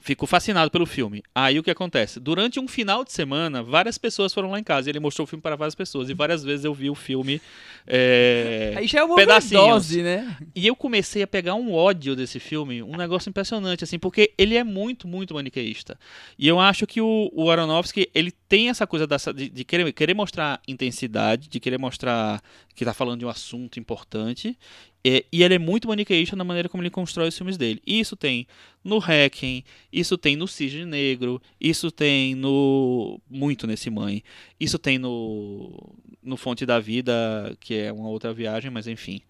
ficou fascinado pelo filme. Aí o que acontece? Durante um final de semana, várias pessoas foram lá em casa. E ele mostrou o filme para várias pessoas. E várias vezes eu vi o filme. é, Aí já é uma pedacinhos. overdose, né? E eu comecei a pegar um ódio desse filme, um negócio impressionante, assim, porque ele é muito, muito maniqueísta. E eu acho que o, o Aronofsky, ele tem essa coisa dessa, de, de querer, querer mostrar intensidade, de querer mostrar que tá falando de um assunto importante. E, e ele é muito maniqueísta na maneira como ele constrói os filmes dele. E isso tem no Requiem, isso tem no Cisne Negro, isso tem no. Muito nesse Mãe. Isso tem no. No Fonte da Vida, que é uma outra viagem, mas enfim.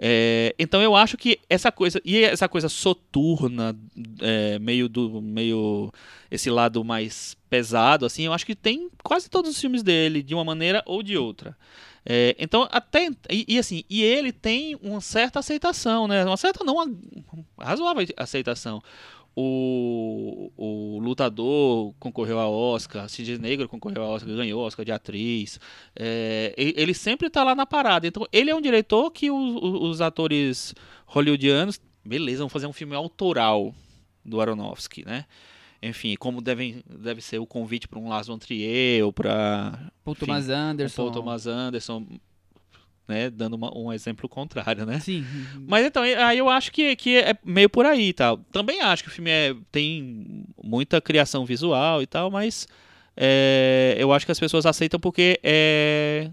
É, então eu acho que essa coisa e essa coisa soturna é, meio do meio esse lado mais pesado assim eu acho que tem quase todos os filmes dele de uma maneira ou de outra É, então até e, e assim e ele tem uma certa aceitação né uma certa não uma razoável aceitação o, o lutador concorreu a Oscar, Cisne Negro concorreu a Oscar, ganhou Oscar de atriz. É, ele sempre tá lá na parada. Então, ele é um diretor que o- o- os atores hollywoodianos, beleza, vão fazer um filme autoral do Aronofsky, né? Enfim, como devem, deve ser o convite para um Lars von Trier ou para Paul Enfim, Thomas Anderson. Paul Thomas Anderson, né? Dando uma- um exemplo contrário, né? Sim. Mas então, aí eu acho que, que é meio por aí tal. Também acho que o filme é, tem muita criação visual e tal, mas é, eu acho que as pessoas aceitam porque é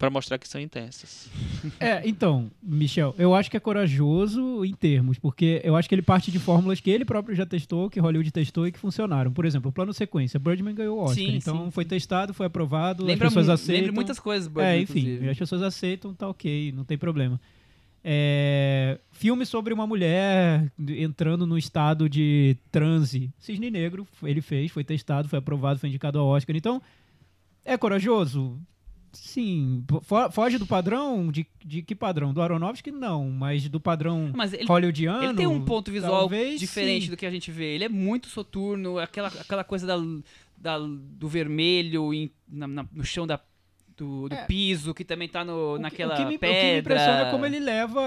para mostrar que são intensas. É, então, Michel, eu acho que é corajoso em termos, porque eu acho que ele parte de fórmulas que ele próprio já testou, que Hollywood testou e que funcionaram. Por exemplo, o plano sequência. Birdman ganhou o Oscar. Sim, então sim, foi sim. testado, foi aprovado, Lembra, as pessoas aceitam. lembra muitas coisas, Birdman, É, enfim, inclusive. as pessoas aceitam, tá ok, não tem problema. É, filme sobre uma mulher entrando no estado de transe. Cisne Negro, ele fez, foi testado, foi aprovado, foi indicado ao Oscar. Então, é corajoso? Sim. Fo- Foge do padrão? De, de que padrão? Do Aronofsky? Não, mas do padrão Mas ele, hollywoodiano? ele tem um ponto visual talvez diferente sim. do que a gente vê. Ele é muito soturno, aquela, aquela coisa da, da- do vermelho em- na- na- no chão da, do, do É. piso, que também tá no, O que- naquela o que me, pedra. O que me impressiona é como ele leva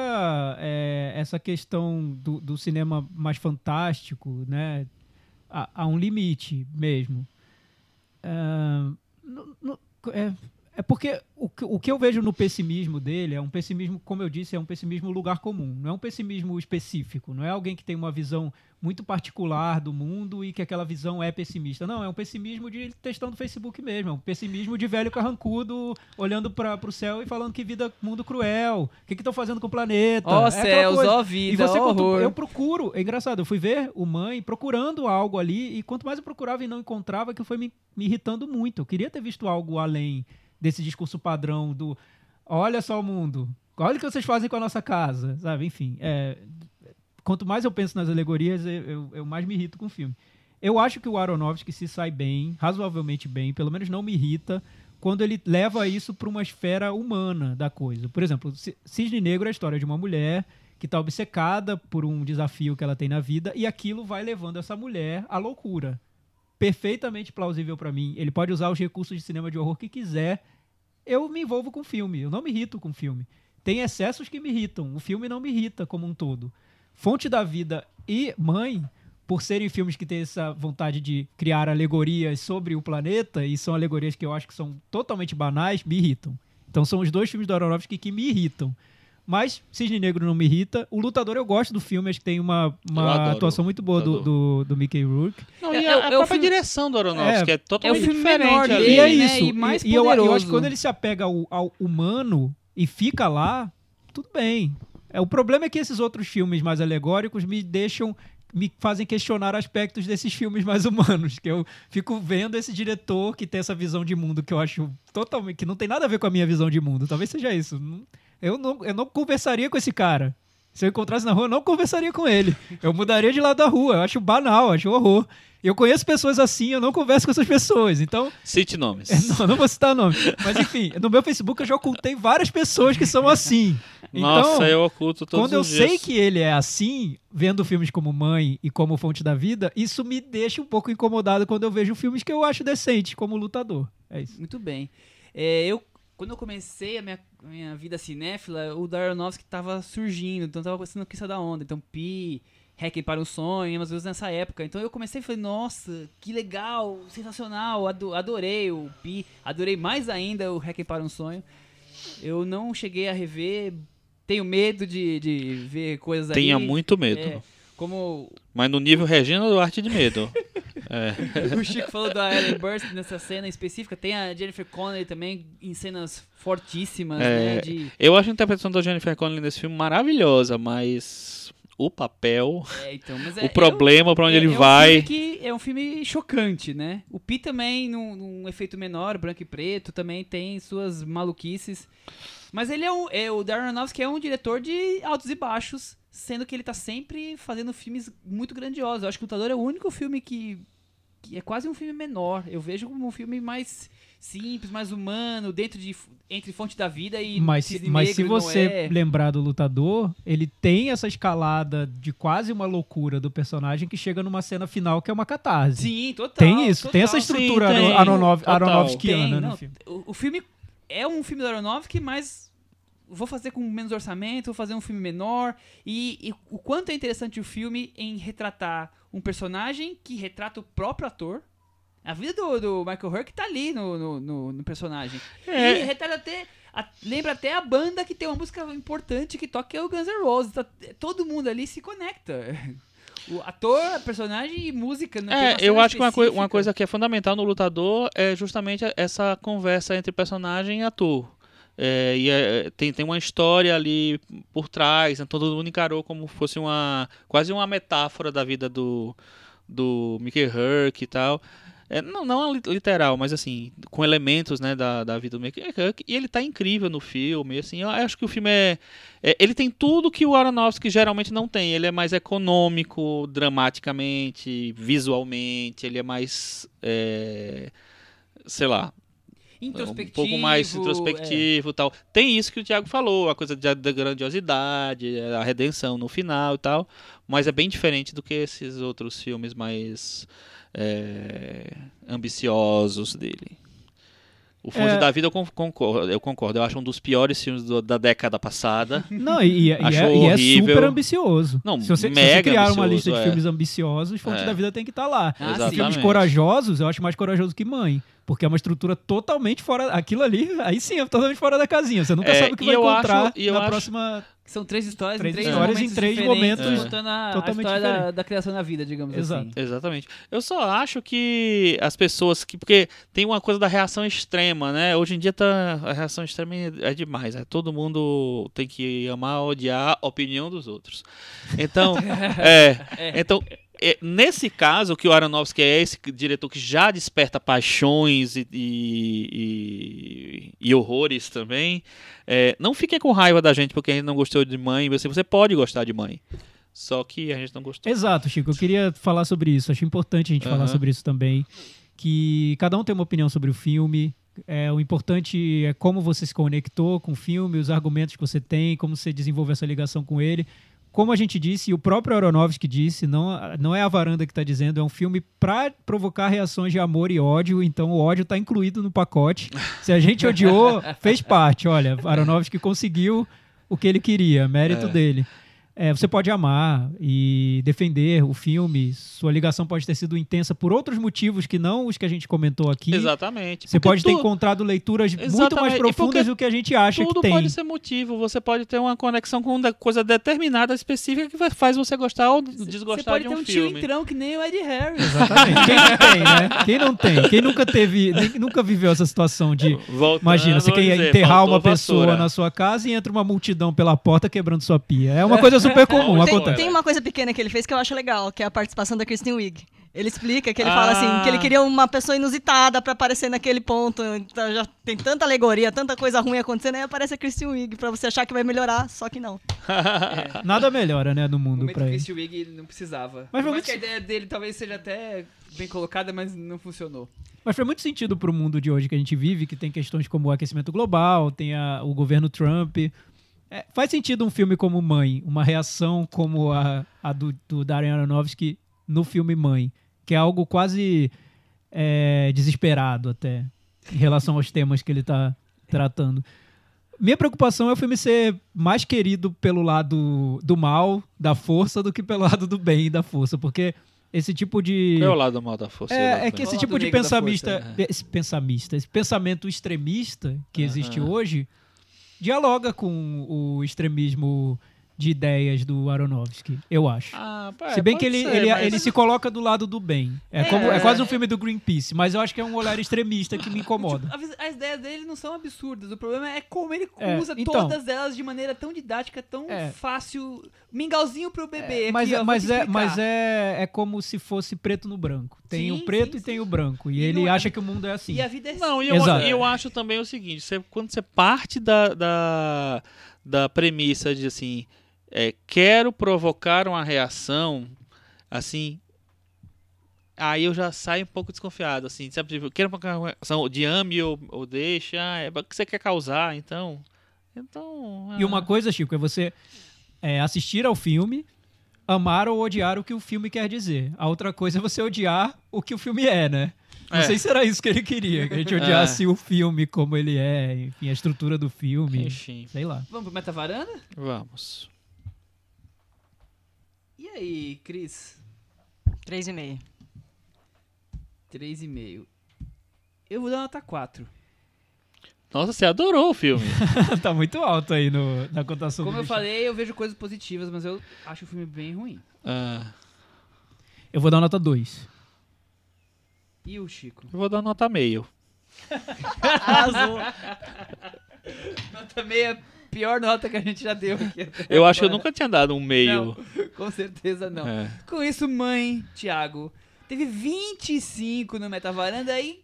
é, essa questão do, do cinema mais fantástico, né? A, a um limite mesmo. Ah, no- no- é, é porque o, que- o que eu vejo no pessimismo dele é um pessimismo, como eu disse, é um pessimismo lugar comum. Não é um pessimismo específico. Não é alguém que tem uma visão muito particular do mundo e que aquela visão é pessimista. Não, é um pessimismo de textão do Facebook mesmo. É um pessimismo de velho carrancudo olhando para o céu e falando que vida, mundo cruel. O que estão fazendo com o planeta? Ó É aquela céus, ó E vida, você, ó quanto- horror. eu procuro, é engraçado, eu fui ver o Mãe procurando algo ali, e quanto mais eu procurava e não encontrava, aquilo foi me, me irritando muito. Eu queria ter visto algo além desse discurso padrão do olha só o mundo, olha o que vocês fazem com a nossa casa, sabe? Enfim, é, quanto mais eu penso nas alegorias, eu, eu- mais me irrito com o filme. Eu acho que o Aronofsky se sai bem, razoavelmente bem, pelo menos não me irrita, quando ele leva isso para uma esfera humana da coisa. Por exemplo, Ci- Cisne Negro é a história de uma mulher que está obcecada por um desafio que ela tem na vida e aquilo vai levando essa mulher à loucura. Perfeitamente plausível para mim. Ele pode usar os recursos de cinema de horror que quiser eu me envolvo com filme, eu não me irrito com filme. Tem excessos que me irritam, o filme não me irrita como um todo. Fonte da Vida e Mãe, por serem filmes que têm essa vontade de criar alegorias sobre o planeta, e são alegorias que eu acho que são totalmente banais, me irritam. Então são os dois filmes do Aronofsky que me irritam. Mas Cisne Negro não me irrita. O Lutador eu gosto do filme, acho que tem uma, uma atuação muito boa do, do, do Mickey Rourke. Não, É- e é a, o- a é o própria filme- direção do Aronofsky é, totalmente filme diferente menor ali. dele, e é né? isso. E mais e eu, eu acho que quando ele se apega ao, ao humano e fica lá, tudo bem. É, o problema é que esses outros filmes mais alegóricos me deixam. Me fazem questionar aspectos desses filmes mais humanos. Que eu fico vendo esse diretor que tem essa visão de mundo que eu acho totalmente. que não tem nada a ver com a minha visão de mundo. Talvez seja isso. Eu não, eu não conversaria com esse cara. Se eu encontrasse na rua, eu não conversaria com ele. Eu mudaria de lado da rua. Eu acho banal, acho horror. Eu conheço pessoas assim, eu não converso com essas pessoas. Então, Cite nomes. é, não, não vou citar nome. Mas enfim, no meu Facebook eu já ocultei várias pessoas que são assim. Nossa, então, eu oculto todos quando eu os dias. sei que ele é assim, vendo filmes como Mãe e como Fonte da Vida, isso me deixa um pouco incomodado quando eu vejo filmes que eu acho decentes, como Lutador. É isso. Muito bem. É, eu, quando eu comecei a minha, minha vida cinéfila, o Daronovsky tava surgindo, então tava começando a crista da onda. Então, Pi, Hack para um Sonho, umas coisas nessa época. Então eu comecei e falei, nossa, que legal, sensacional, ado- adorei o Pi, adorei mais ainda o Hack para um Sonho. Eu não cheguei a rever, tenho medo de, de ver coisas ali. Tenha muito medo. É, como Mas no nível Regina Duarte de medo. é. o Chico falou da Ellen Burst nessa cena específica, tem a Jennifer Connelly também em cenas fortíssimas, É, né? De, Eu acho a interpretação da Jennifer Connelly nesse filme maravilhosa, mas o papel, é, então, é- o problema pra onde é- ele é vai. Um filme que é um filme chocante, né? O Pi também, num, num efeito menor, branco e preto, também tem suas maluquices. Mas ele é um. É, o Darren Aronofsky é um diretor de altos e baixos, sendo que ele tá sempre fazendo filmes muito grandiosos. Eu acho que o Lutador é o único filme que, que é quase um filme menor. Eu vejo como um filme mais simples, mais humano, dentro de entre Fonte da Vida e Mas, Cisne mas se Negro, você Noé. lembrar do Lutador, ele tem essa escalada de quase uma loucura do personagem que chega numa cena final que é uma catarse. Sim, total. Tem isso, tem total. essa estrutura Sim, tem. Aronov, Total. Aronofskiana Tem, no não, filme. O, o filme é um filme do Aronofsky, mas vou fazer com menos orçamento, vou fazer um filme menor. E, e o quanto é interessante o filme em retratar um personagem que retrata o próprio ator. A vida do, do Michael Hurk tá ali no, no, no- no personagem. É. E retrata até. a- lembra até a banda que tem uma música importante que toca, é o Guns N' Roses. Tá- todo mundo ali se conecta. O ator, personagem e música. né? Tem É, eu acho que uma, coi- uma coisa que é fundamental no lutador é justamente essa conversa entre personagem e ator. É, e é, tem, tem uma história ali por trás, então todo mundo encarou como fosse uma quase uma metáfora da vida do, do Mickey Herc e tal. É, não, não li- literal, mas assim, com elementos né, da, da vida do Herc. E ele tá incrível no filme. Assim, eu acho que o filme é, é- Ele tem tudo que o Aronofsky geralmente não tem. Ele é mais econômico, dramaticamente, visualmente. Ele é mais. é, sei lá, um pouco mais é. introspectivo e tal. Tem isso que o Thiago falou, a coisa da grandiosidade, a redenção no final e tal, mas é bem diferente do que esses outros filmes mais é, ambiciosos dele. O Fonte É. da Vida eu con- concordo, eu concordo. Eu acho um dos piores filmes do- da década passada. Não, e, e- Acho é, e é horrível. super ambicioso. Não, se você, se você mega criar uma lista de é. filmes ambiciosos, Fonte É. da Vida tem que estar lá. Ah. Filmes corajosos, eu acho mais corajoso que Mãe. Porque é uma estrutura totalmente fora. Aquilo ali, aí sim, é totalmente fora da casinha. Você nunca É, sabe o que vai encontrar acho- e eu na acho- próxima. São três histórias Três em três histórias momentos em três diferentes, momentos contando a, a totalmente história da, da criação da vida, digamos Exato. assim. Exatamente. Eu só acho que as pessoas que. Porque tem uma coisa da reação extrema, né? Hoje em dia tá, a reação extrema é demais. Né? Todo mundo tem que amar, odiar a opinião dos outros. Então, é. Então. É, nesse caso, que o Aronofsky é esse diretor que já desperta paixões e, e, e- e horrores também, é, não fiquem com raiva da gente porque a gente não gostou de mãe. Você, você pode gostar de mãe. Só que a gente não gostou. Exato, Chico. Eu queria falar sobre isso. Acho importante a gente falar Aham. sobre isso também. Que cada um tem uma opinião sobre o filme. É, o importante é como você se conectou com o filme, os argumentos que você tem, como você desenvolve essa ligação com ele. Como a gente disse, e o próprio Aronofsky disse, não, não é a varanda que está dizendo, é um filme para provocar reações de amor e ódio, então o ódio está incluído no pacote. Se a gente odiou, fez parte. Olha, Aronofsky conseguiu o que ele queria, mérito É. dele. É, você pode amar e defender o filme, sua ligação pode ter sido intensa por outros motivos que não os que a gente comentou aqui. Exatamente. Você Porque pode ter tu- encontrado leituras muito Exatamente. mais E profundas do que a gente acha Tudo que tem. pode ser motivo. Você pode ter uma conexão com uma coisa determinada, específica, que faz você gostar ou Você desgostar pode de ter um, um tio filme. entrão que nem o Ed Harris. Exatamente. Quem não tem, né? Quem não tem? Quem nunca teve, nem- nunca viveu essa situação de. Voltando, Imagina, você quer dizer, enterrar uma pessoa vassoura. na sua casa e entra uma multidão pela porta quebrando sua pia. É uma coisa super comum, Tem, acontece. tem uma coisa pequena que ele fez que eu acho legal, que é a participação da Kristen Wiig. Ele explica que ele fala Ah. assim, que ele queria uma pessoa inusitada pra aparecer naquele ponto. Então já tem tanta alegoria, tanta coisa ruim acontecendo, aí aparece a Kristen Wiig pra você achar que vai melhorar, só que não. Nada melhora, né, no mundo que ele. Christian Wiig ele não precisava. Mas Mas, foi muito que a ideia dele talvez seja até bem colocada, mas não funcionou. Mas faz muito sentido pro mundo de hoje que a gente vive, que tem questões como o aquecimento global, tem a- o governo Trump. É, faz sentido um filme como Mãe, uma reação como a, a do, do Darren Aronofsky no filme Mãe, que é algo quase é, desesperado até, em relação aos temas que ele está tratando. Minha preocupação é o filme ser mais querido pelo lado do mal, da força, do que pelo lado do bem e da força, porque esse tipo de... Qual é o lado mal da força? É, é que esse Qual tipo de pensamista, força? esse pensamista, esse pensamento extremista que existe Aham. hoje, dialoga com o extremismo de ideias do Aronofsky, eu acho. Ah, pá, Se bem que ele, ser, ele, mas- ele se coloca do lado do bem. É, É. como, é quase um filme do Greenpeace, mas eu acho que é um olhar extremista que me incomoda. Tipo, as, as ideias dele não são absurdas. O problema é como ele É, usa então. todas elas de maneira tão didática, tão É. fácil. Mingauzinho pro bebê. mas aqui, mas, é, mas é, é como se fosse preto no branco. Tem Sim, o preto sim, e tem sim. o branco. E, E ele não é- acha que o mundo é assim. E a vida é Não, e eu, Exato. e eu acho também o seguinte: você- quando você parte da, da, da premissa de assim, é, quero provocar uma reação, assim, aí eu já saio um pouco desconfiado, assim, sabe? Tipo, quero provocar uma reação de ame ou, ou deixa, ah, é o que você quer causar, então. Então. E uma ah, coisa, Chico, é você é, assistir ao filme, amar ou odiar o que o filme quer dizer. A outra coisa é você odiar o que o filme é, né? Não É. sei se era isso que ele queria, que a gente odiasse o filme como ele é, enfim, a estrutura do filme, Enfim, sei lá. Vamos pro Metavaranda? vamos. E aí, Cris? 3,5. 3,5. Eu vou dar nota 4. Nossa, você adorou o filme. tá muito alto aí no, na cotação Como do eu bicho. falei, eu vejo coisas positivas, mas eu acho o filme bem ruim. Ah, Eu vou dar nota 2. E o Chico? eu vou dar nota meio. Arrasou. Nota meia, pior nota que a gente já deu aqui. Eu acho que eu agora. nunca tinha dado um meio. Não, com certeza não. É. Com isso, mãe, Thiago, teve 25 no Metavaranda e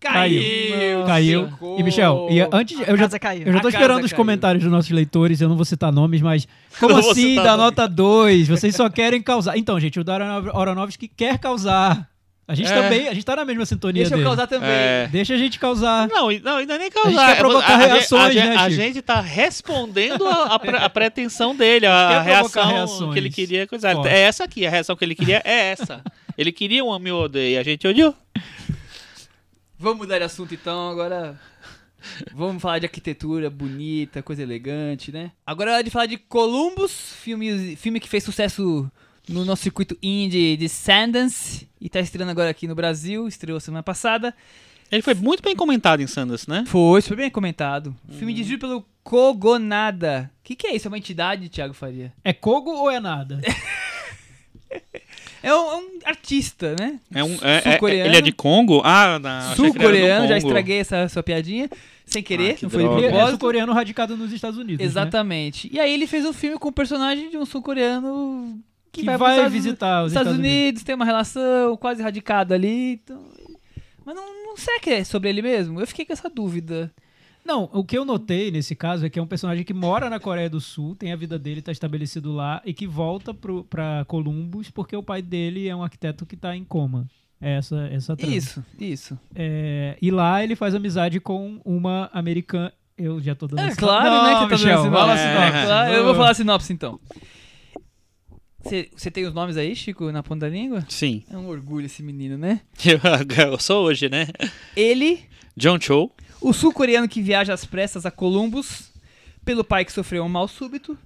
caiu. Caiu. Socorro. E, Michel, e antes, A eu já, caiu. eu já tô A esperando casa os caiu. comentários dos nossos leitores, eu não vou citar nomes, mas como assim da nota 2? Vocês só querem causar. Então, gente, o Darren Aronofsky quer causar. A gente É. também, a gente tá na mesma sintonia Deixa eu dele. causar também. É. Deixa a gente causar. Não, não, ainda nem gente causar. quer provocar a, a, reações, gente- né, a gente tá respondendo a, a pre- a pretensão dele, a, reação reações que ele queria coisar. fortes. É essa aqui, a reação que ele queria é essa. Ele queria um odeio, e a gente odiou. Vamos mudar de assunto então, agora. Vamos falar de arquitetura bonita, coisa elegante, né? Agora é hora de falar de Columbus, filme, filme que fez sucesso no nosso circuito indie de Sundance e tá estreando agora aqui no Brasil, estreou semana passada. Ele foi muito bem comentado em Sanders, né? Foi, foi bem comentado. Filme dirigido pelo Kogonada. O que, que é isso? É uma entidade, Thiago Faria? É Kogo ou é nada? É um, é um artista, né? É um, é- é- Sul-coreano. ele é de Congo? Ah, não. Sul-coreano, já estraguei essa sua piadinha. Sem querer, Ah, que não foi de droga. Ele é propósito. sul-coreano radicado nos Estados Unidos. né? Exatamente. E aí ele fez um filme com o personagem de um sul-coreano que, Que vai, vai, Estados- visitar os Estados, Unidos, tem uma relação quase radicada ali. então- Mas não, não será que é sobre ele mesmo? Eu fiquei com essa dúvida. Não, o que eu notei nesse caso é que é um personagem que mora na Coreia do Sul, tem a vida dele, tá estabelecido lá, e que volta pro, pra Columbus porque o pai dele é um arquiteto que tá em coma. É essa, essa trama. Isso, isso. É, e lá ele faz amizade com uma americana. Eu já tô dando É claro, Não, né? Que tá Michel, dando fala a sinopse. sinopse. É, claro, eu vou falar sinopse então. Você tem os nomes aí, Chico, na ponta da língua? Sim. É um orgulho esse menino, né? Eu sou hoje, né? Ele, John Cho. o sul-coreano que viaja às pressas a Columbus, pelo pai que sofreu um mal súbito.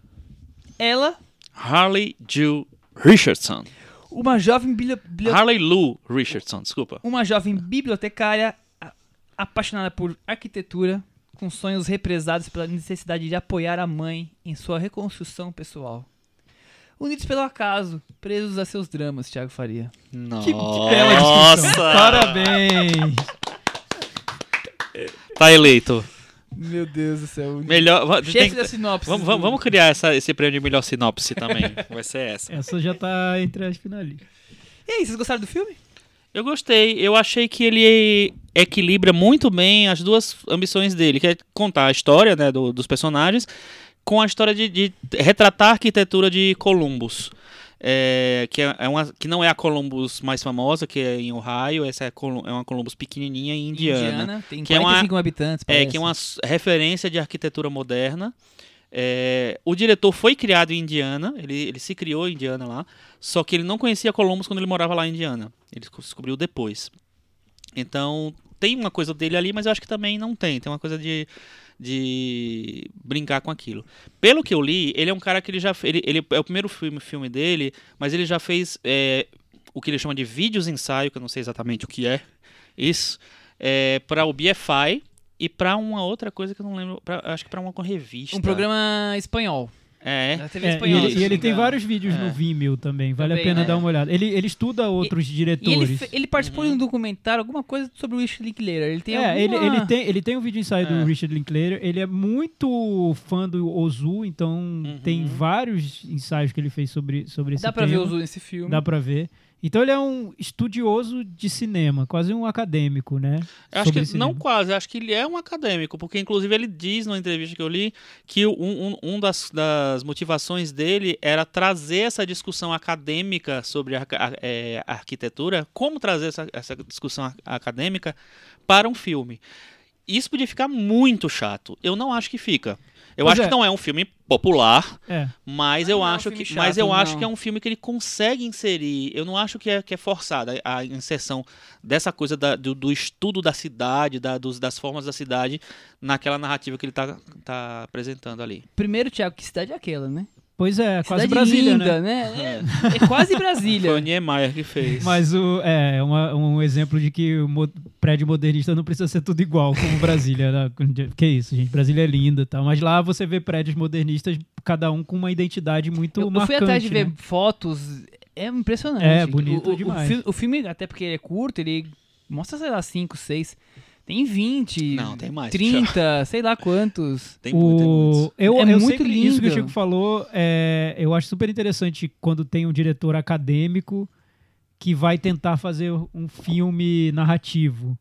Ela, Harley Jill Richardson. uma jovem bibli- bibli- Harley Lou Richardson, desculpa. uma jovem bibliotecária apaixonada por arquitetura, com sonhos represados pela necessidade de apoiar a mãe em sua reconstrução pessoal. Unidos pelo acaso, presos a seus dramas, Thiago Faria. Nossa. Que bela descrição. Parabéns. Tá eleito. Meu Deus do céu. Melhor. Chefe tem- da sinopse. vamos, vamos, vamos criar essa, esse prêmio de melhor sinopse também. Vai ser essa. Essa já tá entre as finalistas. E aí, vocês gostaram do filme? Eu gostei. Eu achei que ele equilibra muito bem as duas ambições dele, que é contar a história né, do- dos personagens com a história de, de retratar a arquitetura de Columbus. É, que, é é uma, que não é a Columbus mais famosa, que é em Ohio, essa é, é uma Columbus pequenininha em Indiana. tem Que é uma- 45 habitantes, É, parece. que é uma referência de arquitetura moderna. É, o diretor foi criado em Indiana, ele, ele se criou em Indiana lá, só que ele não conhecia Columbus quando ele morava lá em Indiana. Ele descobriu depois. Então, tem uma coisa dele ali, mas eu acho que também não tem. Tem uma coisa de, de brincar com aquilo. Pelo que eu li, ele é um cara que ele já ele, ele é o primeiro filme, filme dele, mas ele já fez é, o que ele chama de vídeos ensaio, que eu não sei exatamente o que é isso, é, para o BFI e para uma outra coisa que eu não lembro, pra- acho que para uma revista. Um programa espanhol. É. Da TV É, e espanhola. ele, se e ele tem vários vídeos É. no Vimeo também, vale Também, a pena né? dar uma olhada. Ele, ele estuda outros E diretores. ele, fe- ele participou de um documentário, alguma coisa sobre o Richard Linklater. Ele tem é, ele, alguma... ele, tem, ele tem um vídeo ensaio É. do Richard Linklater. Ele é muito fã do Ozu, então Uhum. tem vários ensaios que ele fez sobre, sobre esse Dá pra ver tema. o Zu nesse filme. Dá pra ver. Então ele é um estudioso de cinema, quase um acadêmico, né? Eu acho que não quase, acho que ele é um acadêmico, porque inclusive ele diz numa entrevista que eu li que um, um, um das, das motivações dele era trazer essa discussão acadêmica sobre a, é, arquitetura, como trazer essa, essa discussão acadêmica para um filme. Isso podia ficar muito chato. Eu não acho que fica. Eu Pois acho é. que não é um filme popular, É. mas Ah, eu não é um acho que, mas chato, eu acho que é um filme que ele consegue inserir. Eu não acho que é, que é forçada a inserção dessa coisa da- do, do estudo da cidade, da- dos- das formas da cidade naquela narrativa que ele tá, tá apresentando ali. Primeiro, Thiago, que cidade é aquela, né? Pois é, quase cidade Brasília, linda, né? né? É, é quase Foi o Brasília. Niemeyer que fez. Mas o, é uma- um exemplo de que o mo- prédio modernista não precisa ser tudo igual como Brasília. né? Que isso, gente. Brasília é linda e tal. Mas lá você vê prédios modernistas, cada um com uma identidade muito Eu, eu marcante. fui atrás de ver né? fotos, é impressionante. É, bonito o, demais. O, fi- o filme, até porque ele é curto, ele mostra, sei lá, 5, 6. Tem 20, Não, tem mais. 30, sei lá quantos. Tem muito, tem O... muito. Eu, É eu muito sempre, Isso que o lindo. Chico falou, é, eu acho super interessante quando tem um diretor acadêmico que vai tentar fazer um filme narrativo.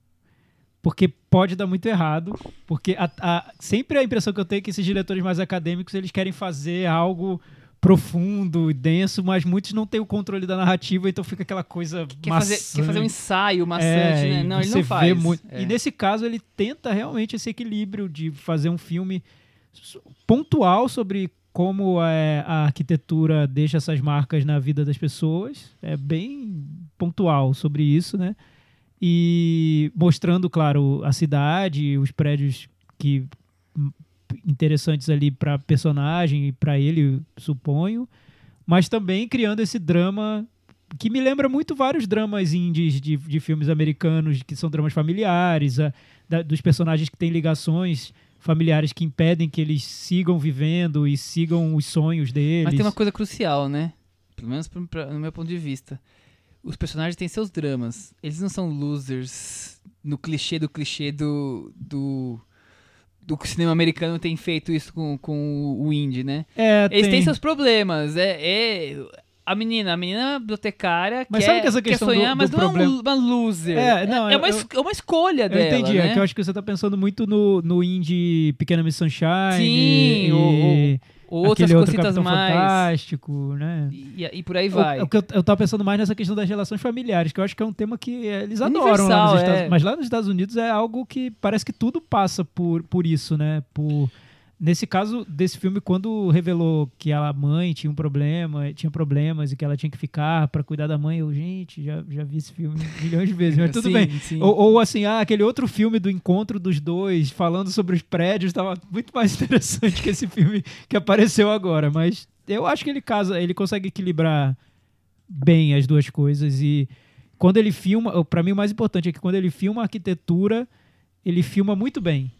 Porque pode dar muito errado. Porque a- a- sempre a impressão que eu tenho é que esses diretores mais acadêmicos eles querem fazer algo profundo e denso, mas muitos não têm o controle da narrativa, então fica aquela coisa Quer fazer, quer fazer um maçante. ensaio maçante, É, né? Não, ele não faz. É. E nesse caso ele tenta realmente esse equilíbrio de fazer um filme pontual sobre como é, a arquitetura deixa essas marcas na vida das pessoas. É bem pontual sobre isso, né? E mostrando, claro, a cidade, os prédios que interessantes ali para personagem e para ele, suponho, mas também criando esse drama que me lembra muito vários dramas indies de, de filmes americanos, que são dramas familiares, a- da- dos personagens que têm ligações familiares que impedem que eles sigam vivendo e sigam os sonhos deles. Mas tem uma coisa crucial, né? Pelo menos pra- pra- no meu ponto de vista. Os personagens têm seus dramas. Eles não são losers no clichê do clichê do. do do que o cinema americano tem feito isso com, com o indie, né? É, Eles tem. têm seus problemas. É, é- a menina, a menina bibliotecária Mas quer, sabe que essa quer questão do- sonhar, do mas não é problema- um- uma loser. É, não, é, uma, eu- é uma escolha Eu dela, entendi, né? é que eu acho que você tá pensando muito no, no indie Pequena Miss Sunshine Sim, e, ou- Ou outras aquele cositas mais. Fantástico, né? E, e por aí O- vai. O, que eu, eu tava pensando mais nessa questão das relações familiares, que eu acho que é um tema que eles adoram lá nos Estados é. Mas lá nos Estados Unidos é algo que parece que tudo passa por, por isso, né? Por Nesse caso desse filme, quando revelou que a mãe tinha um problema, tinha problemas e que ela tinha que ficar pra cuidar da mãe, eu, gente, já, já vi esse filme milhões de vezes, mas tudo Sim, bem. sim. Ou, ou assim, ah, aquele outro filme do encontro dos dois, falando sobre os prédios, tava muito mais interessante que esse filme que apareceu agora. Mas eu acho que ele casa, ele consegue equilibrar bem as duas coisas. E quando ele filma, para mim o mais importante é que quando ele filma a arquitetura, ele filma muito bem.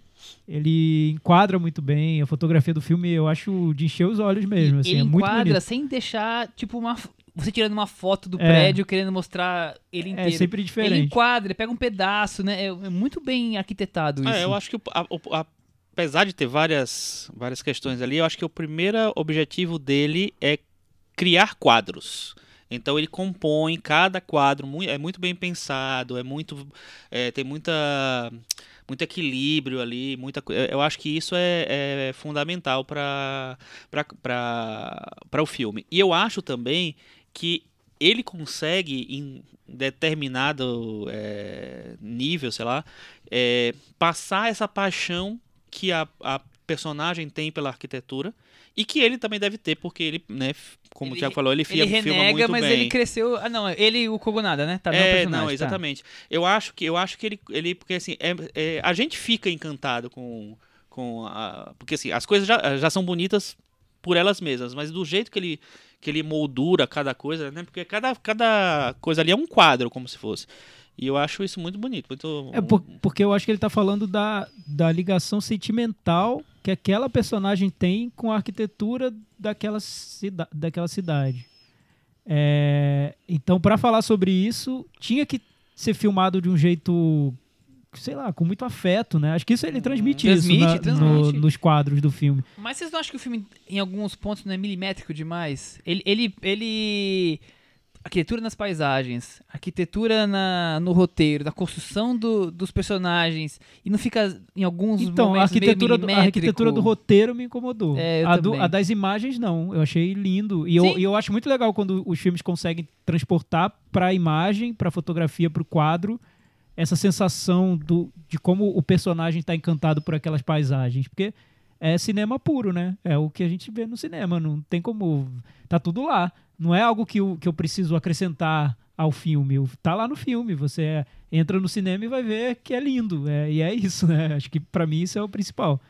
Ele enquadra muito bem. A fotografia do filme eu acho de encher os olhos mesmo. Assim, ele é muito enquadra bonito. sem deixar, tipo, uma. Você tirando uma foto do É. prédio, querendo mostrar ele É inteiro. sempre Ele diferente. enquadra, ele pega um pedaço, né? É, é muito bem arquitetado isso. É, eu acho que a- a- apesar de ter várias, várias questões ali, eu acho que o primeiro objetivo dele é criar quadros. Então ele compõe cada quadro, é muito bem pensado, é muito, é, tem muita, muito equilíbrio ali, muita, eu acho que isso é, é fundamental para o filme. E eu acho também que ele consegue em determinado é, nível, sei lá, é, passar essa paixão que a, a personagem tem pela arquitetura e que ele também deve ter, porque ele, né, como Ele- o Thiago falou, ele, Ele filma, filma renega, muito mas bem. ele cresceu. Ah, não, ele e o Kogonada, né? Tá, é, personagem, não, tá. exatamente. Eu acho que eu acho que ele, ele porque assim, é, é, a gente fica encantado com com a, porque assim, as coisas já, já são bonitas por elas mesmas, mas do jeito que ele que ele moldura cada coisa, né? Porque cada, cada coisa ali é um quadro, como se fosse. E eu acho isso muito bonito, muito É por- porque eu acho que ele tá falando da, da ligação sentimental que aquela personagem tem com a arquitetura daquela, cida, daquela cidade. É, então, para falar sobre isso, tinha que ser filmado de um jeito, sei lá, com muito afeto, né? Acho que isso ele transmite, isso Transmite, na- transmite. no- nos quadros do filme. Mas vocês não acham que o filme, em alguns pontos, não é milimétrico demais? Ele. ele, ele arquitetura nas paisagens, arquitetura na, no roteiro, na construção do- dos personagens, e não fica em alguns Então, a momentos meio arquitetura, do, a arquitetura do roteiro me incomodou. É, a, do- a das imagens, não. Eu achei lindo. E eu, eu acho muito legal quando os filmes conseguem transportar para a imagem, para a fotografia, para o quadro, essa sensação do, de como o personagem está encantado por aquelas paisagens. Porque é cinema puro, né? É o que a gente vê no cinema. Não tem como. Tá tudo lá. Não é algo que eu, que eu preciso acrescentar ao filme. O- Tá lá no filme. Você entra no cinema e vai ver que é lindo. É, e é isso, né? Acho que pra mim isso é o principal.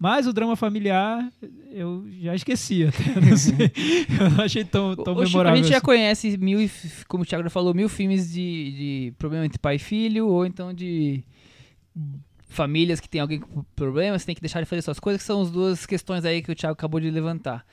Mas o drama familiar, eu já esqueci até. Não sei. Eu não achei tão, tão Chico, memorável. a gente já assim. conhece mil, como o Thiago já falou, mil filmes de, de problema entre pai e filho, ou então de famílias que tem alguém com problemas, tem que deixar de fazer suas coisas, que são as duas questões aí que o Thiago acabou de levantar.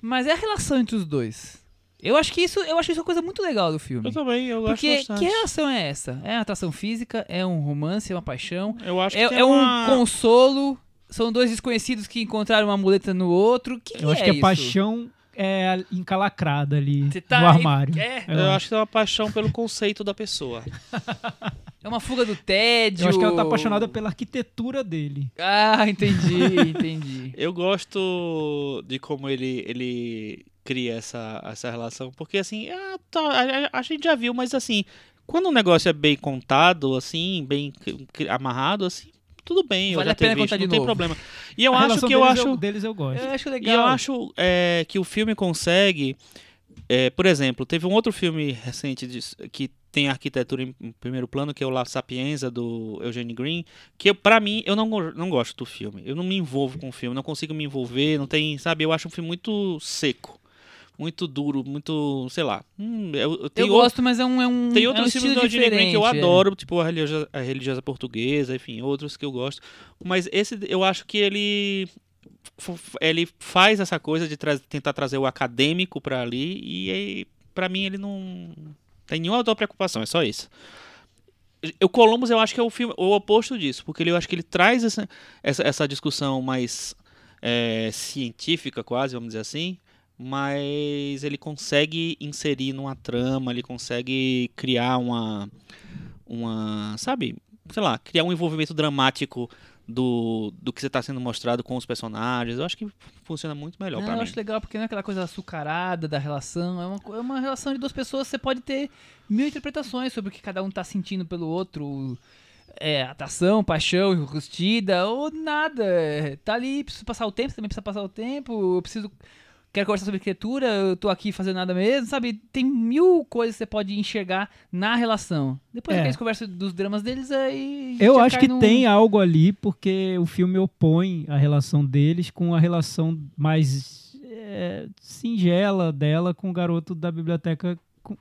Mas é a relação entre os dois. Eu acho que isso, eu acho isso uma coisa muito legal do filme. Eu também, eu Porque gosto bastante. que relação é essa? É uma atração física? É um romance? É uma paixão? Eu acho que É, tem é um uma- consolo? São dois desconhecidos que encontraram uma muleta no outro? Que que Eu acho é que a isso? paixão é encalacrada ali tá no armário. É, Eu acho que é uma paixão pelo conceito da pessoa. é uma fuga do tédio. Eu acho que ela tá apaixonada pela arquitetura dele. Ah, entendi, entendi. Eu gosto de como ele, ele cria essa, essa relação, porque assim, ah, tá, a, a- a gente já viu, mas assim, quando um negócio é bem contado, assim, bem amarrado, assim, tudo bem, Vale eu já a pena visto, contar de não tem novo. problema. E eu A acho que eu deles acho Eu, deles eu gosto. Eu acho E legal. eu acho é, que o filme consegue. é, por exemplo, teve um outro filme recente disso- que tem arquitetura em, primeiro plano, que é o La Sapienza, do Eugene Green, que pra mim, eu não, não gosto do filme. Eu não me envolvo com o filme, não consigo me envolver, não tem, sabe? Eu acho um filme muito seco, muito duro, muito, sei lá. Hum, eu, eu Eu gosto, mas é um, é um, tem é um outros filmes do Eugene Green que eu é. adoro, tipo a religiosa, a religiosa portuguesa, enfim, outros que eu gosto. Mas esse eu acho que ele ele faz essa coisa de tra- tentar trazer o acadêmico pra ali e pra mim ele não tem nenhuma outra preocupação, é só isso. O Columbus eu acho que é o filme o oposto disso, porque ele, eu acho que ele traz essa, essa, essa discussão mais é, científica quase, vamos dizer assim, mas ele consegue inserir numa trama, ele consegue criar uma uma, sabe, sei lá, criar um envolvimento dramático do, do que você está sendo mostrado com os personagens. Eu acho que funciona muito melhor Não, pra eu mim. acho legal porque não é aquela coisa açucarada da relação. É uma, é uma relação de duas pessoas. Você pode ter mil interpretações sobre o que cada um tá sentindo pelo outro. é, atração, paixão, rustida, ou nada. Tá ali, preciso passar o tempo, você também precisa passar o tempo, eu preciso. Quero conversar sobre arquitetura, eu tô aqui fazendo nada mesmo, sabe? Tem mil coisas que você pode enxergar na relação. Depois É. que eles conversam dos dramas deles, aí. Eu acho que num- tem algo ali, porque o filme opõe a relação deles com a relação mais é, singela dela com o garoto da biblioteca,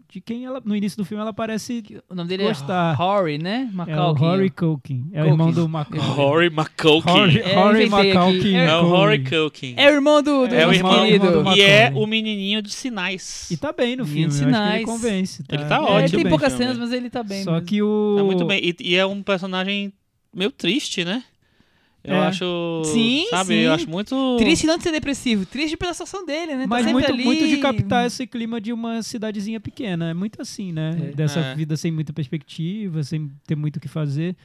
de quem ela, no início do filme, ela parece O nome dele Gostar. é Rory, né? é o Macaulay. Rory Culkin. É o irmão do Macaulay. Rory McCulkin. Rory, É, Rory. Macaulkin. É É o. Rory Culkin. É o irmão do, do É o irmão- querido. irmão do E é Macaulay. o menininho de sinais. E tá bem no filme, eu acho que Sinais. ele convence. Ele tá tá É, ótimo. tem bem, poucas cenas, mas ele tá bem. Só mesmo. que o... Tá muito bem. E, e é um personagem meio triste, né? Eu É. acho. Sim, Sabe? sim. Eu acho muito. Triste não de ser depressivo, triste pela situação dele, né? Tá Mas sempre muito, ali- muito de captar esse clima de uma cidadezinha pequena. É muito assim, né? É. Dessa É. vida sem muita perspectiva, sem ter muito o que fazer.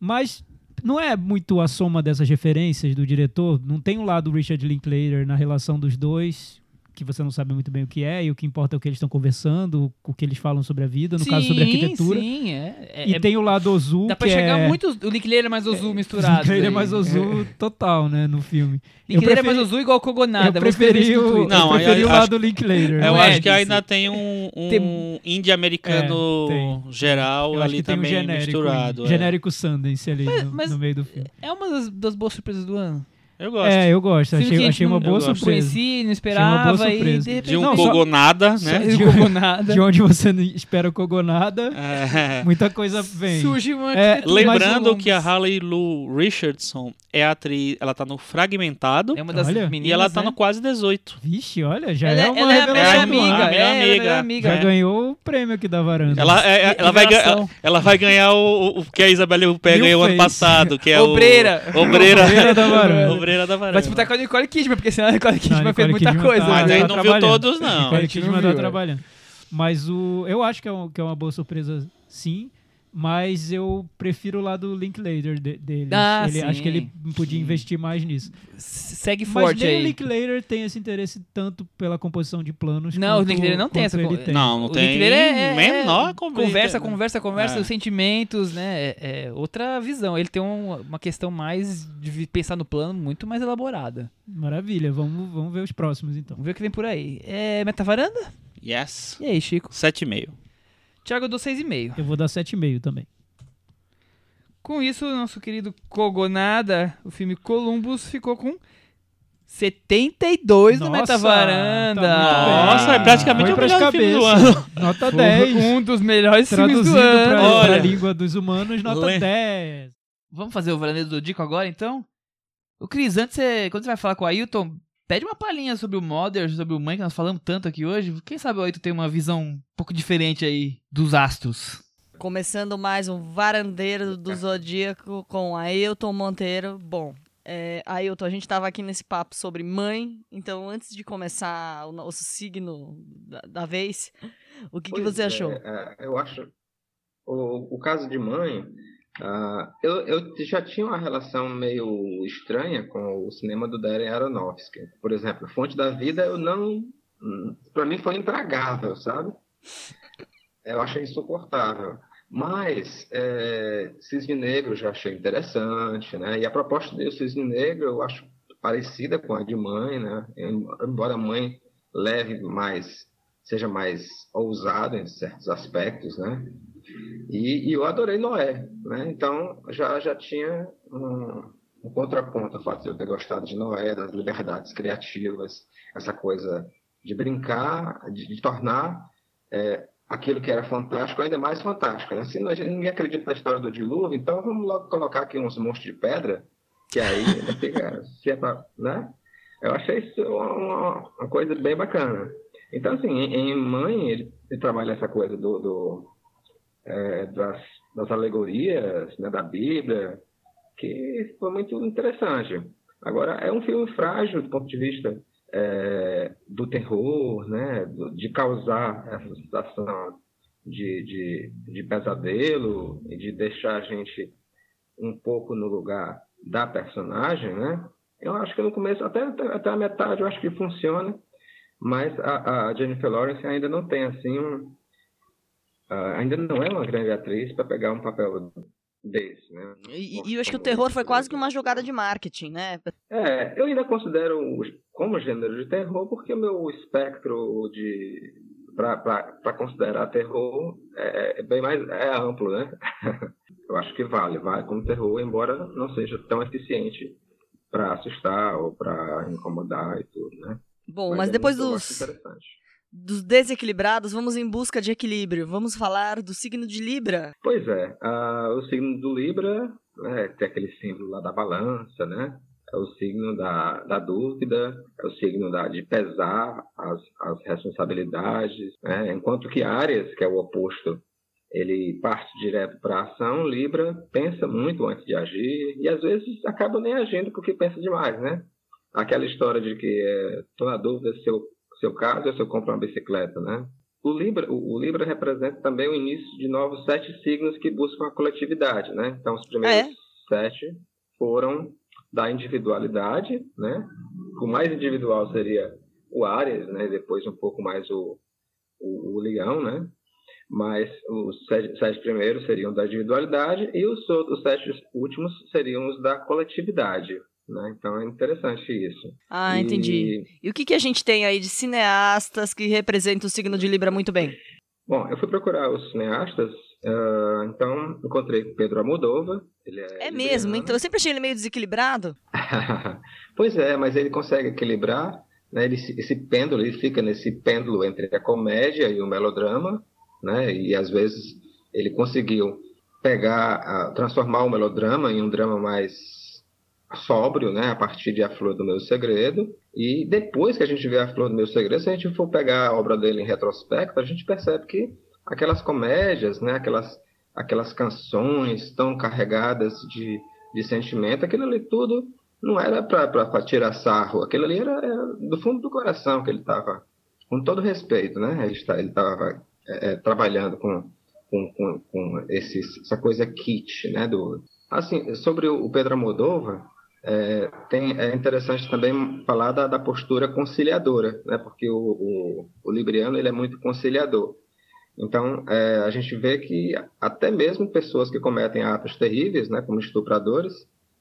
Mas não é muito a soma dessas referências do diretor. Não tem um lado Richard Linklater na relação dos dois, que você não sabe muito bem o que é, e o que importa é o que eles estão conversando, o que eles falam sobre a vida, no caso sobre Sim, arquitetura. Sim, é. é- E é- tem o lado Ozu, Dá pra que chegar é... muito. O Linklater é mais Ozu misturado. É mais Ozu total, né, no filme. É preferi- mais Ozu igual Kogonada. eu preferi o. Não, eu preferi eu o acho- lado Linklater. Eu é acho que ainda tem um, um Tem- indie americano É, tem. geral Eu acho ali que tem um também genérico, misturado. é. genérico Sundance ali no, mas- no meio do filme. É uma das, das boas surpresas do ano. Eu gosto. É, eu gosto. Achei, gente achei uma boa surpresa. Conheci, não uma boa esperava e surpresa. de. De um Não, só- né? de Kogonada. De onde você não espera Kogonada, É. muita coisa vem. Surge uma É, Lembrando que a Harley Lou Richardson é a atriz, ela tá no Fragmentado é uma das Olha. meninas. e ela tá né? no quase 18. Vixe, olha, já ela, é uma ela é revelação. amiga. é, ela é a melhor amiga. amiga. Já É. ganhou o prêmio aqui da varanda. Ela, é- ela, vai ganhar, Revelação. ela vai ganhar o, o que a Isabelle New ganhou ano passado, que é Obreira. o... Obreira. Obreira da varanda. Obreira da varanda. Vai disputar com a Nicole Kidman, porque senão a Nicole Kidman Não, fez Nicole muita Kidman coisa. tá- Mas né? aí tá não viu todos, não. Nicole Kidman tá trabalhando. Mas o, eu acho que é, um- que é uma boa surpresa, sim. Mas eu prefiro o lado Linklater de, deles. Ah, Ele- Acho sim, que ele podia sim. investir mais nisso. Segue Mas forte nem o aí. Linklater tem esse interesse tanto pela composição de planos. Não, o quanto- Linklater não tem essa ele tem. Não, não O tem Linklater é, é- menor é conversa. conversa, conversa, conversa, É. os sentimentos, né? É, é outra visão. Ele tem um- uma questão mais de pensar no plano muito mais elaborada. Maravilha, vamos, vamos ver os próximos então. Vamos ver o que vem por aí. É Metavaranda? Yes. E aí, Chico? 7,5. Thiago, eu dou 6,5. Eu vou dar 7,5 também. Com isso, o nosso querido Kogonada, o filme Columbus, ficou com 72 no Nossa, Metavaranda. tá. Nossa, é praticamente Foi o melhor filme do ano. Nota Foi 10. Um dos melhores filmes Traduzido do ano. pra, Olha. pra língua dos humanos, nota Le- 10. Vamos fazer o Varaneiro do Dico agora, então? O Cris, antes, você, quando você vai falar com o Ailton, pede uma palhinha sobre o Mother, sobre o Mãe, que nós falamos tanto aqui hoje. Quem sabe o Ailton tem uma visão um pouco diferente aí dos astros. Começando mais um varandeiro do Zodíaco com Ailton Monteiro. Bom, é, Ailton, a gente estava aqui nesse papo sobre mãe, então antes de começar o nosso signo da, da vez, o que, que você é, achou? é, eu acho. O, o caso de mãe, ah, eu, eu já tinha uma relação meio estranha com o cinema do Darren Aronofsky. Por exemplo, Fonte da Vida, eu não. Para mim foi intragável, sabe? Eu achei insuportável. Mas é, Cisne Negro eu já achei interessante, né? E a proposta do Cisne Negro eu acho parecida com a de Mãe, né? Embora Mãe leve mais, seja mais ousado em certos aspectos, né? E, e eu adorei Noé, né? Então já já tinha um, um contraponto ao fato de eu ter gostado de Noé, das liberdades criativas, essa coisa de brincar, de, de tornar é, aquilo que era fantástico ainda mais fantástico. Né? Se não- ninguém acredita na história do dilúvio, então vamos logo colocar aqui uns monstros de pedra, que aí fica, se é pra, né? Eu achei isso uma, uma coisa bem bacana. Então, assim, em, em Mãe, ele, ele trabalha essa coisa do, do, é, das, das alegorias né, da Bíblia, que foi muito interessante. Agora, é um filme frágil do ponto de vista é, do terror, né, de causar essa sensação de, de, de pesadelo e de deixar a gente um pouco no lugar da personagem, né? Eu acho que no começo, até, até, até a metade, eu acho que funciona, mas a, a Jennifer Lawrence ainda não tem assim um, ah, ainda não é uma grande atriz para pegar um papel desse, né? E, e eu acho que o terror foi quase que uma jogada de marketing, né? É, eu ainda considero como gênero de terror porque o meu espectro de para considerar terror é, é, bem mais é amplo, né? eu acho que vale, vale como terror, embora não seja tão eficiente para assustar ou para incomodar e tudo, né? Bom, mas, mas é depois dos dos desequilibrados, vamos em busca de equilíbrio. Vamos falar do signo de Libra. Pois é, uh, o signo do Libra né, tem aquele símbolo lá da balança, né? É o signo da, da dúvida, é o signo da, de pesar as, as responsabilidades, né? enquanto que Áries, que é o oposto, ele parte direto para a ação, Libra pensa muito antes de agir e às vezes acaba nem agindo porque pensa demais, né? Aquela história de que estou é, na dúvida se eu seu caso é se eu compro uma bicicleta, né? O Libra, o, o, Libra representa também o início de novos sete signos que buscam a coletividade, né? Então, os primeiros é? sete foram da individualidade, né? O mais individual seria o Ares, né? Depois um pouco mais o, o, o Leão, né? Mas os sete, sete, primeiros seriam da individualidade e os outros sete últimos seriam os da coletividade, né? Então é interessante isso. Ah, e... entendi. E o que, que a gente tem aí de cineastas que representam o signo de Libra muito bem? Bom, eu fui procurar os cineastas, uh, então encontrei Pedro Amodova. Ele é, é mesmo? Então eu sempre achei ele meio desequilibrado. pois é, mas ele consegue equilibrar. Né? Ele, esse pêndulo, ele fica nesse pêndulo entre a comédia e o melodrama, né? E às vezes ele conseguiu pegar, uh, transformar o melodrama em um drama mais sóbrio, né, a partir de A Flor do Meu Segredo. E depois que a gente vê A Flor do Meu Segredo, se a gente for pegar a obra dele em retrospecto, a gente percebe que aquelas comédias, né, aquelas, aquelas canções tão carregadas de, de sentimento, aquilo ali tudo não era para tirar sarro, aquilo ali era, era, do fundo do coração que ele estava, com todo respeito, né, ele estava é, é, trabalhando com, com, com, com esse, essa coisa kit, né, do, Assim, sobre o Pedro Almodóvar, é, tem, é interessante também falar da, da postura conciliadora, né? porque o, o, o, Libriano ele é muito conciliador. Então, é, a gente vê que até mesmo pessoas que cometem atos terríveis, né, como estupradores,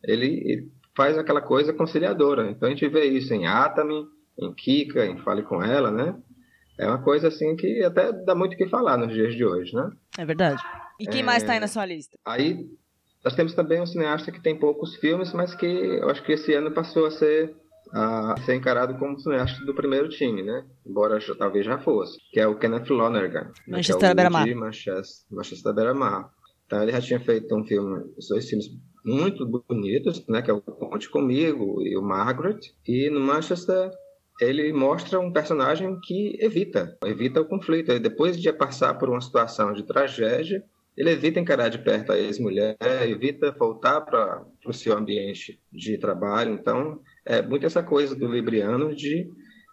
ele, ele faz aquela coisa conciliadora. Então, a gente vê isso em Atami, em Kika, em Fale Com Ela, né? É uma coisa assim que até dá muito o que falar nos dias de hoje, né? É verdade. E quem é... mais está aí na sua lista? Aí nós temos também um cineasta que tem poucos filmes, mas que eu acho que esse ano passou a ser a ser encarado como cineasta do primeiro time, né? Embora já, talvez já fosse, que é o Kenneth Lonergan. Manchester né? Beira-Mar. Manchester, Manchester Beira-Mar. Então ele já tinha feito um filme, dois filmes muito bonitos, né? Que é o Conte Comigo e o Margaret. E no Manchester ele mostra um personagem que evita, evita o conflito. E depois de passar por uma situação de tragédia, ele evita encarar de perto a ex-mulher, evita voltar para o seu ambiente de trabalho. Então, é muito essa coisa do libriano de,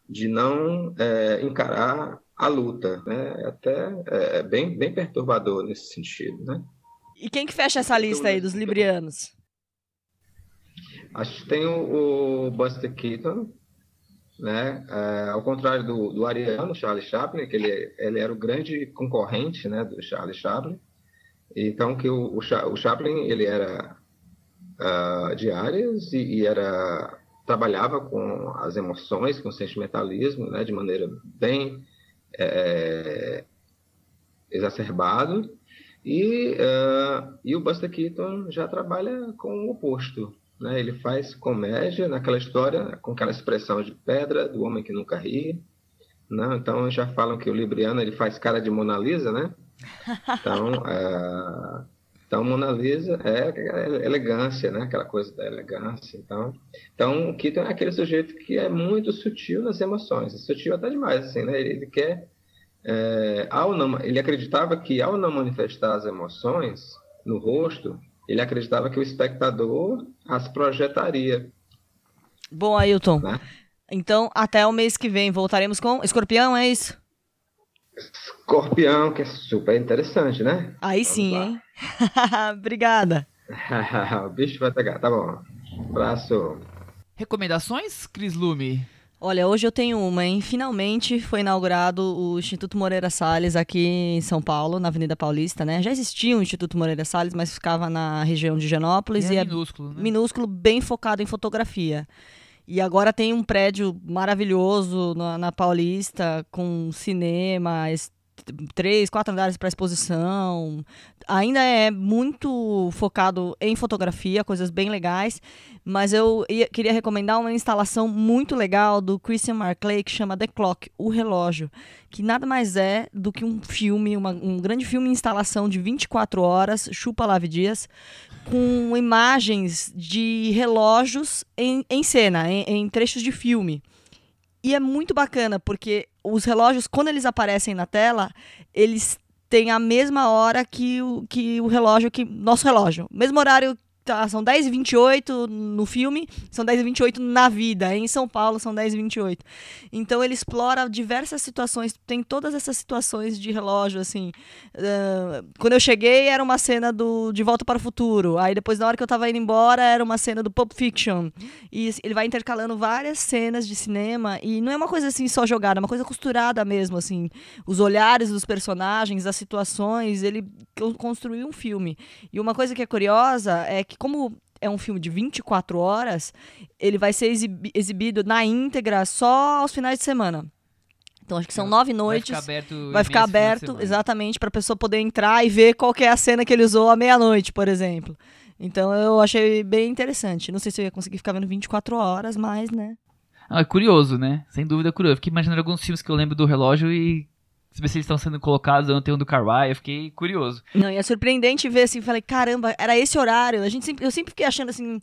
de não é, encarar a luta. Né? É até é bem, bem perturbador nesse sentido. Né? E quem que fecha essa lista aí dos librianos? Acho que tem o, o Buster Keaton, né? É, ao contrário do, do Ariano, Charlie Chaplin, que ele, ele era o grande concorrente né, do Charlie Chaplin. Então, que o, o Chaplin, ele era uh, de áreas e, e, era trabalhava com as emoções, com o sentimentalismo, né, de maneira bem é, exacerbado. E, uh, e o Buster Keaton já trabalha com o oposto. Né? Ele faz comédia naquela história, com aquela expressão de pedra, do homem que nunca ri. Né? Então já falam que o Libriano ele faz cara de Mona Lisa, né? Então, é, então Mona Lisa é, é elegância, né? Aquela coisa da elegância. Então, então o Keaton é aquele sujeito que é muito sutil nas emoções, é sutil até demais, assim, né? Ele, ele quer, é, ao não, ele acreditava que ao não manifestar as emoções no rosto, ele acreditava que o espectador as projetaria. Bom, Ailton. Né? Então, até o mês que vem voltaremos com Escorpião, é isso? Escorpião, que é super interessante, né? Aí Vamos sim, lá. hein? Obrigada. o bicho vai pegar, tá bom. Abraço. Recomendações, Cris Lume? Olha, hoje eu tenho uma, hein? Finalmente foi inaugurado o Instituto Moreira Salles aqui em São Paulo, na Avenida Paulista, né? Já existia o Instituto Moreira Salles, mas ficava na região de Genópolis E e é é minúsculo, né? minúsculo, bem focado em fotografia. E agora tem um prédio maravilhoso na, na Paulista, com cinema, três, quatro andares para exposição. Ainda é muito focado em fotografia, coisas bem legais. Mas eu ia- queria recomendar uma instalação muito legal do Christian Marclay que chama The Clock, o relógio, que nada mais é do que um filme, uma- um grande filme instalação de 24 horas, chupa Lave Dias, com imagens de relógios em, em cena, em, em trechos de filme. E é muito bacana, porque os relógios, quando eles aparecem na tela, eles têm a mesma hora que o, que o relógio, que nosso relógio. Mesmo horário, tá, são 10h28 no filme, são 10h28 na vida. Em São Paulo são 10h28. Então ele explora diversas situações, tem todas essas situações de relógio, assim. Ah, quando eu cheguei, era uma cena do De Volta para o Futuro. Aí depois, na hora que eu tava indo embora, era uma cena do Pulp Fiction. E ele vai intercalando várias cenas de cinema. E não é uma coisa assim só jogada, é uma coisa costurada mesmo, assim. Os olhares dos personagens, as situações, ele co- construiu um filme. E uma coisa que é curiosa é que, como é um filme de 24 horas, ele vai ser exibi- exibido na íntegra só aos finais de semana. Então, acho que são nove Vai noites. ficar aberto. Vai ficar aberto, exatamente, para a pessoa poder entrar e ver qual que é a cena que ele usou à meia-noite, por exemplo. Então eu achei bem interessante. Não sei se eu ia conseguir ficar vendo 24 horas, mas, né? Ah, é curioso, né? Sem dúvida é curioso. Eu fiquei imaginando alguns filmes que eu lembro do relógio e se eles estão sendo colocados ontem um do Carway. Eu fiquei curioso. Não, e é surpreendente ver assim, falei, caramba, era esse horário. A gente sempre, eu sempre fiquei achando assim.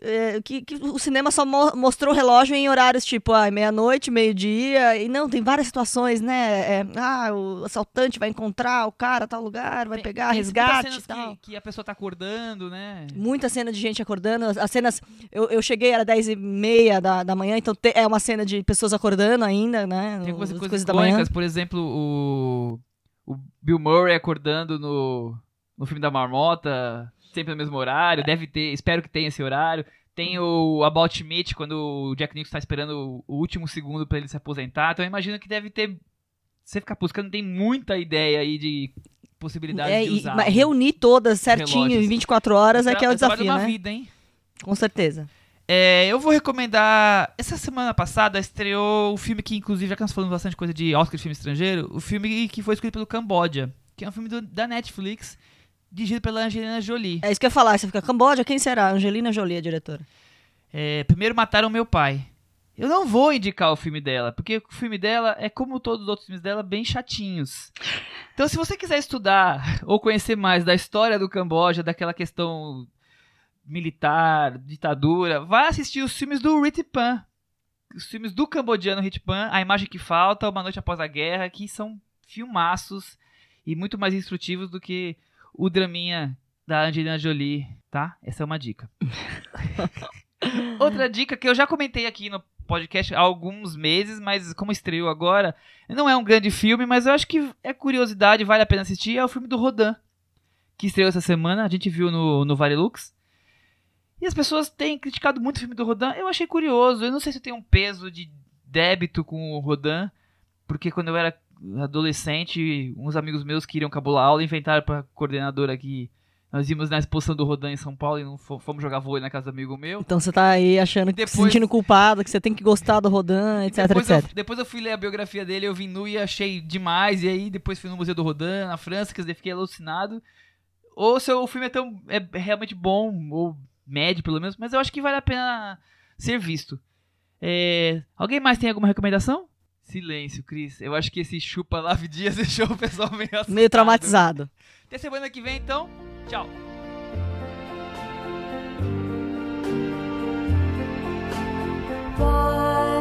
É, que, que o cinema só mo- mostrou o relógio em horários tipo, ah, meia-noite, meio-dia, e não, tem várias situações, né? É, ah, o assaltante vai encontrar o cara tal lugar, vai Tem- pegar tem resgate e tal. que, que a pessoa tá acordando, né? Muita cena de gente acordando. As, as cenas. Eu, eu cheguei, era 10 e meia da, da manhã, então te- é uma cena de pessoas acordando ainda, né? Tem algumas as coisas, da manhã. por exemplo, o, o Bill Murray acordando no, no filme da Marmota, sempre no mesmo horário, deve ter, espero que tenha esse horário. Tem o About Meat, quando o Jack Nicholson tá esperando o último segundo pra ele se aposentar. Então eu imagino que deve ter. Você ficar buscando, tem muita ideia aí de possibilidades É, de e- usar. mas reunir todas certinho relógios. em 24 horas é que é o desafio, uma né? vida, hein? Com certeza. É, eu vou recomendar. Essa semana passada estreou o filme que, inclusive, já que nós falamos bastante coisa de Oscar de filme estrangeiro, o filme que foi escrito pelo Cambodia, que é um filme do- da Netflix, dirigido pela Angelina Jolie. É isso que eu ia falar. Você fica, Camboja, quem será? Angelina Jolie, a diretora. É, primeiro mataram meu pai. Eu não vou indicar o filme dela, porque o filme dela é como todos os outros filmes dela, bem chatinhos. Então, se você quiser estudar ou conhecer mais da história do Camboja, daquela questão militar, ditadura, vai assistir os filmes do Ritpan. Os filmes do cambodiano Ritpan, A Imagem que Falta, Uma Noite Após a Guerra, que são filmaços e muito mais instrutivos do que o draminha da Angelina Jolie, tá? Essa é uma dica. Outra dica que eu já comentei aqui no podcast há alguns meses, mas como estreou agora, não é um grande filme, mas eu acho que é curiosidade, vale a pena assistir, é o filme do Rodan, que estreou essa semana, a gente viu no, no Varilux. E as pessoas têm criticado muito o filme do Rodan, eu achei curioso, eu não sei se eu tenho um peso de débito com o Rodan, porque quando eu era adolescente, uns amigos meus que iriam cabular aula inventaram pra coordenadora aqui nós íamos na exposição do Rodan em São Paulo e não fo- fomos jogar vôlei na casa do amigo meu. Então você tá aí achando que se Depois- sentindo culpado, que você tem que gostar do Rodan, etc, depois, etc. Eu, depois eu fui ler a biografia dele, eu vi nu e achei demais. E aí depois fui no Museu do Rodin, na França, quer dizer, fiquei alucinado. Ou se o filme é tão é realmente bom, ou médio pelo menos, mas eu acho que vale a pena ser visto. É, alguém mais tem alguma recomendação? Silêncio, Cris. Eu acho que esse chupa Lave Dias deixou o pessoal meio assustado. Meio traumatizado. Até semana que vem, então. Tchau. Bye.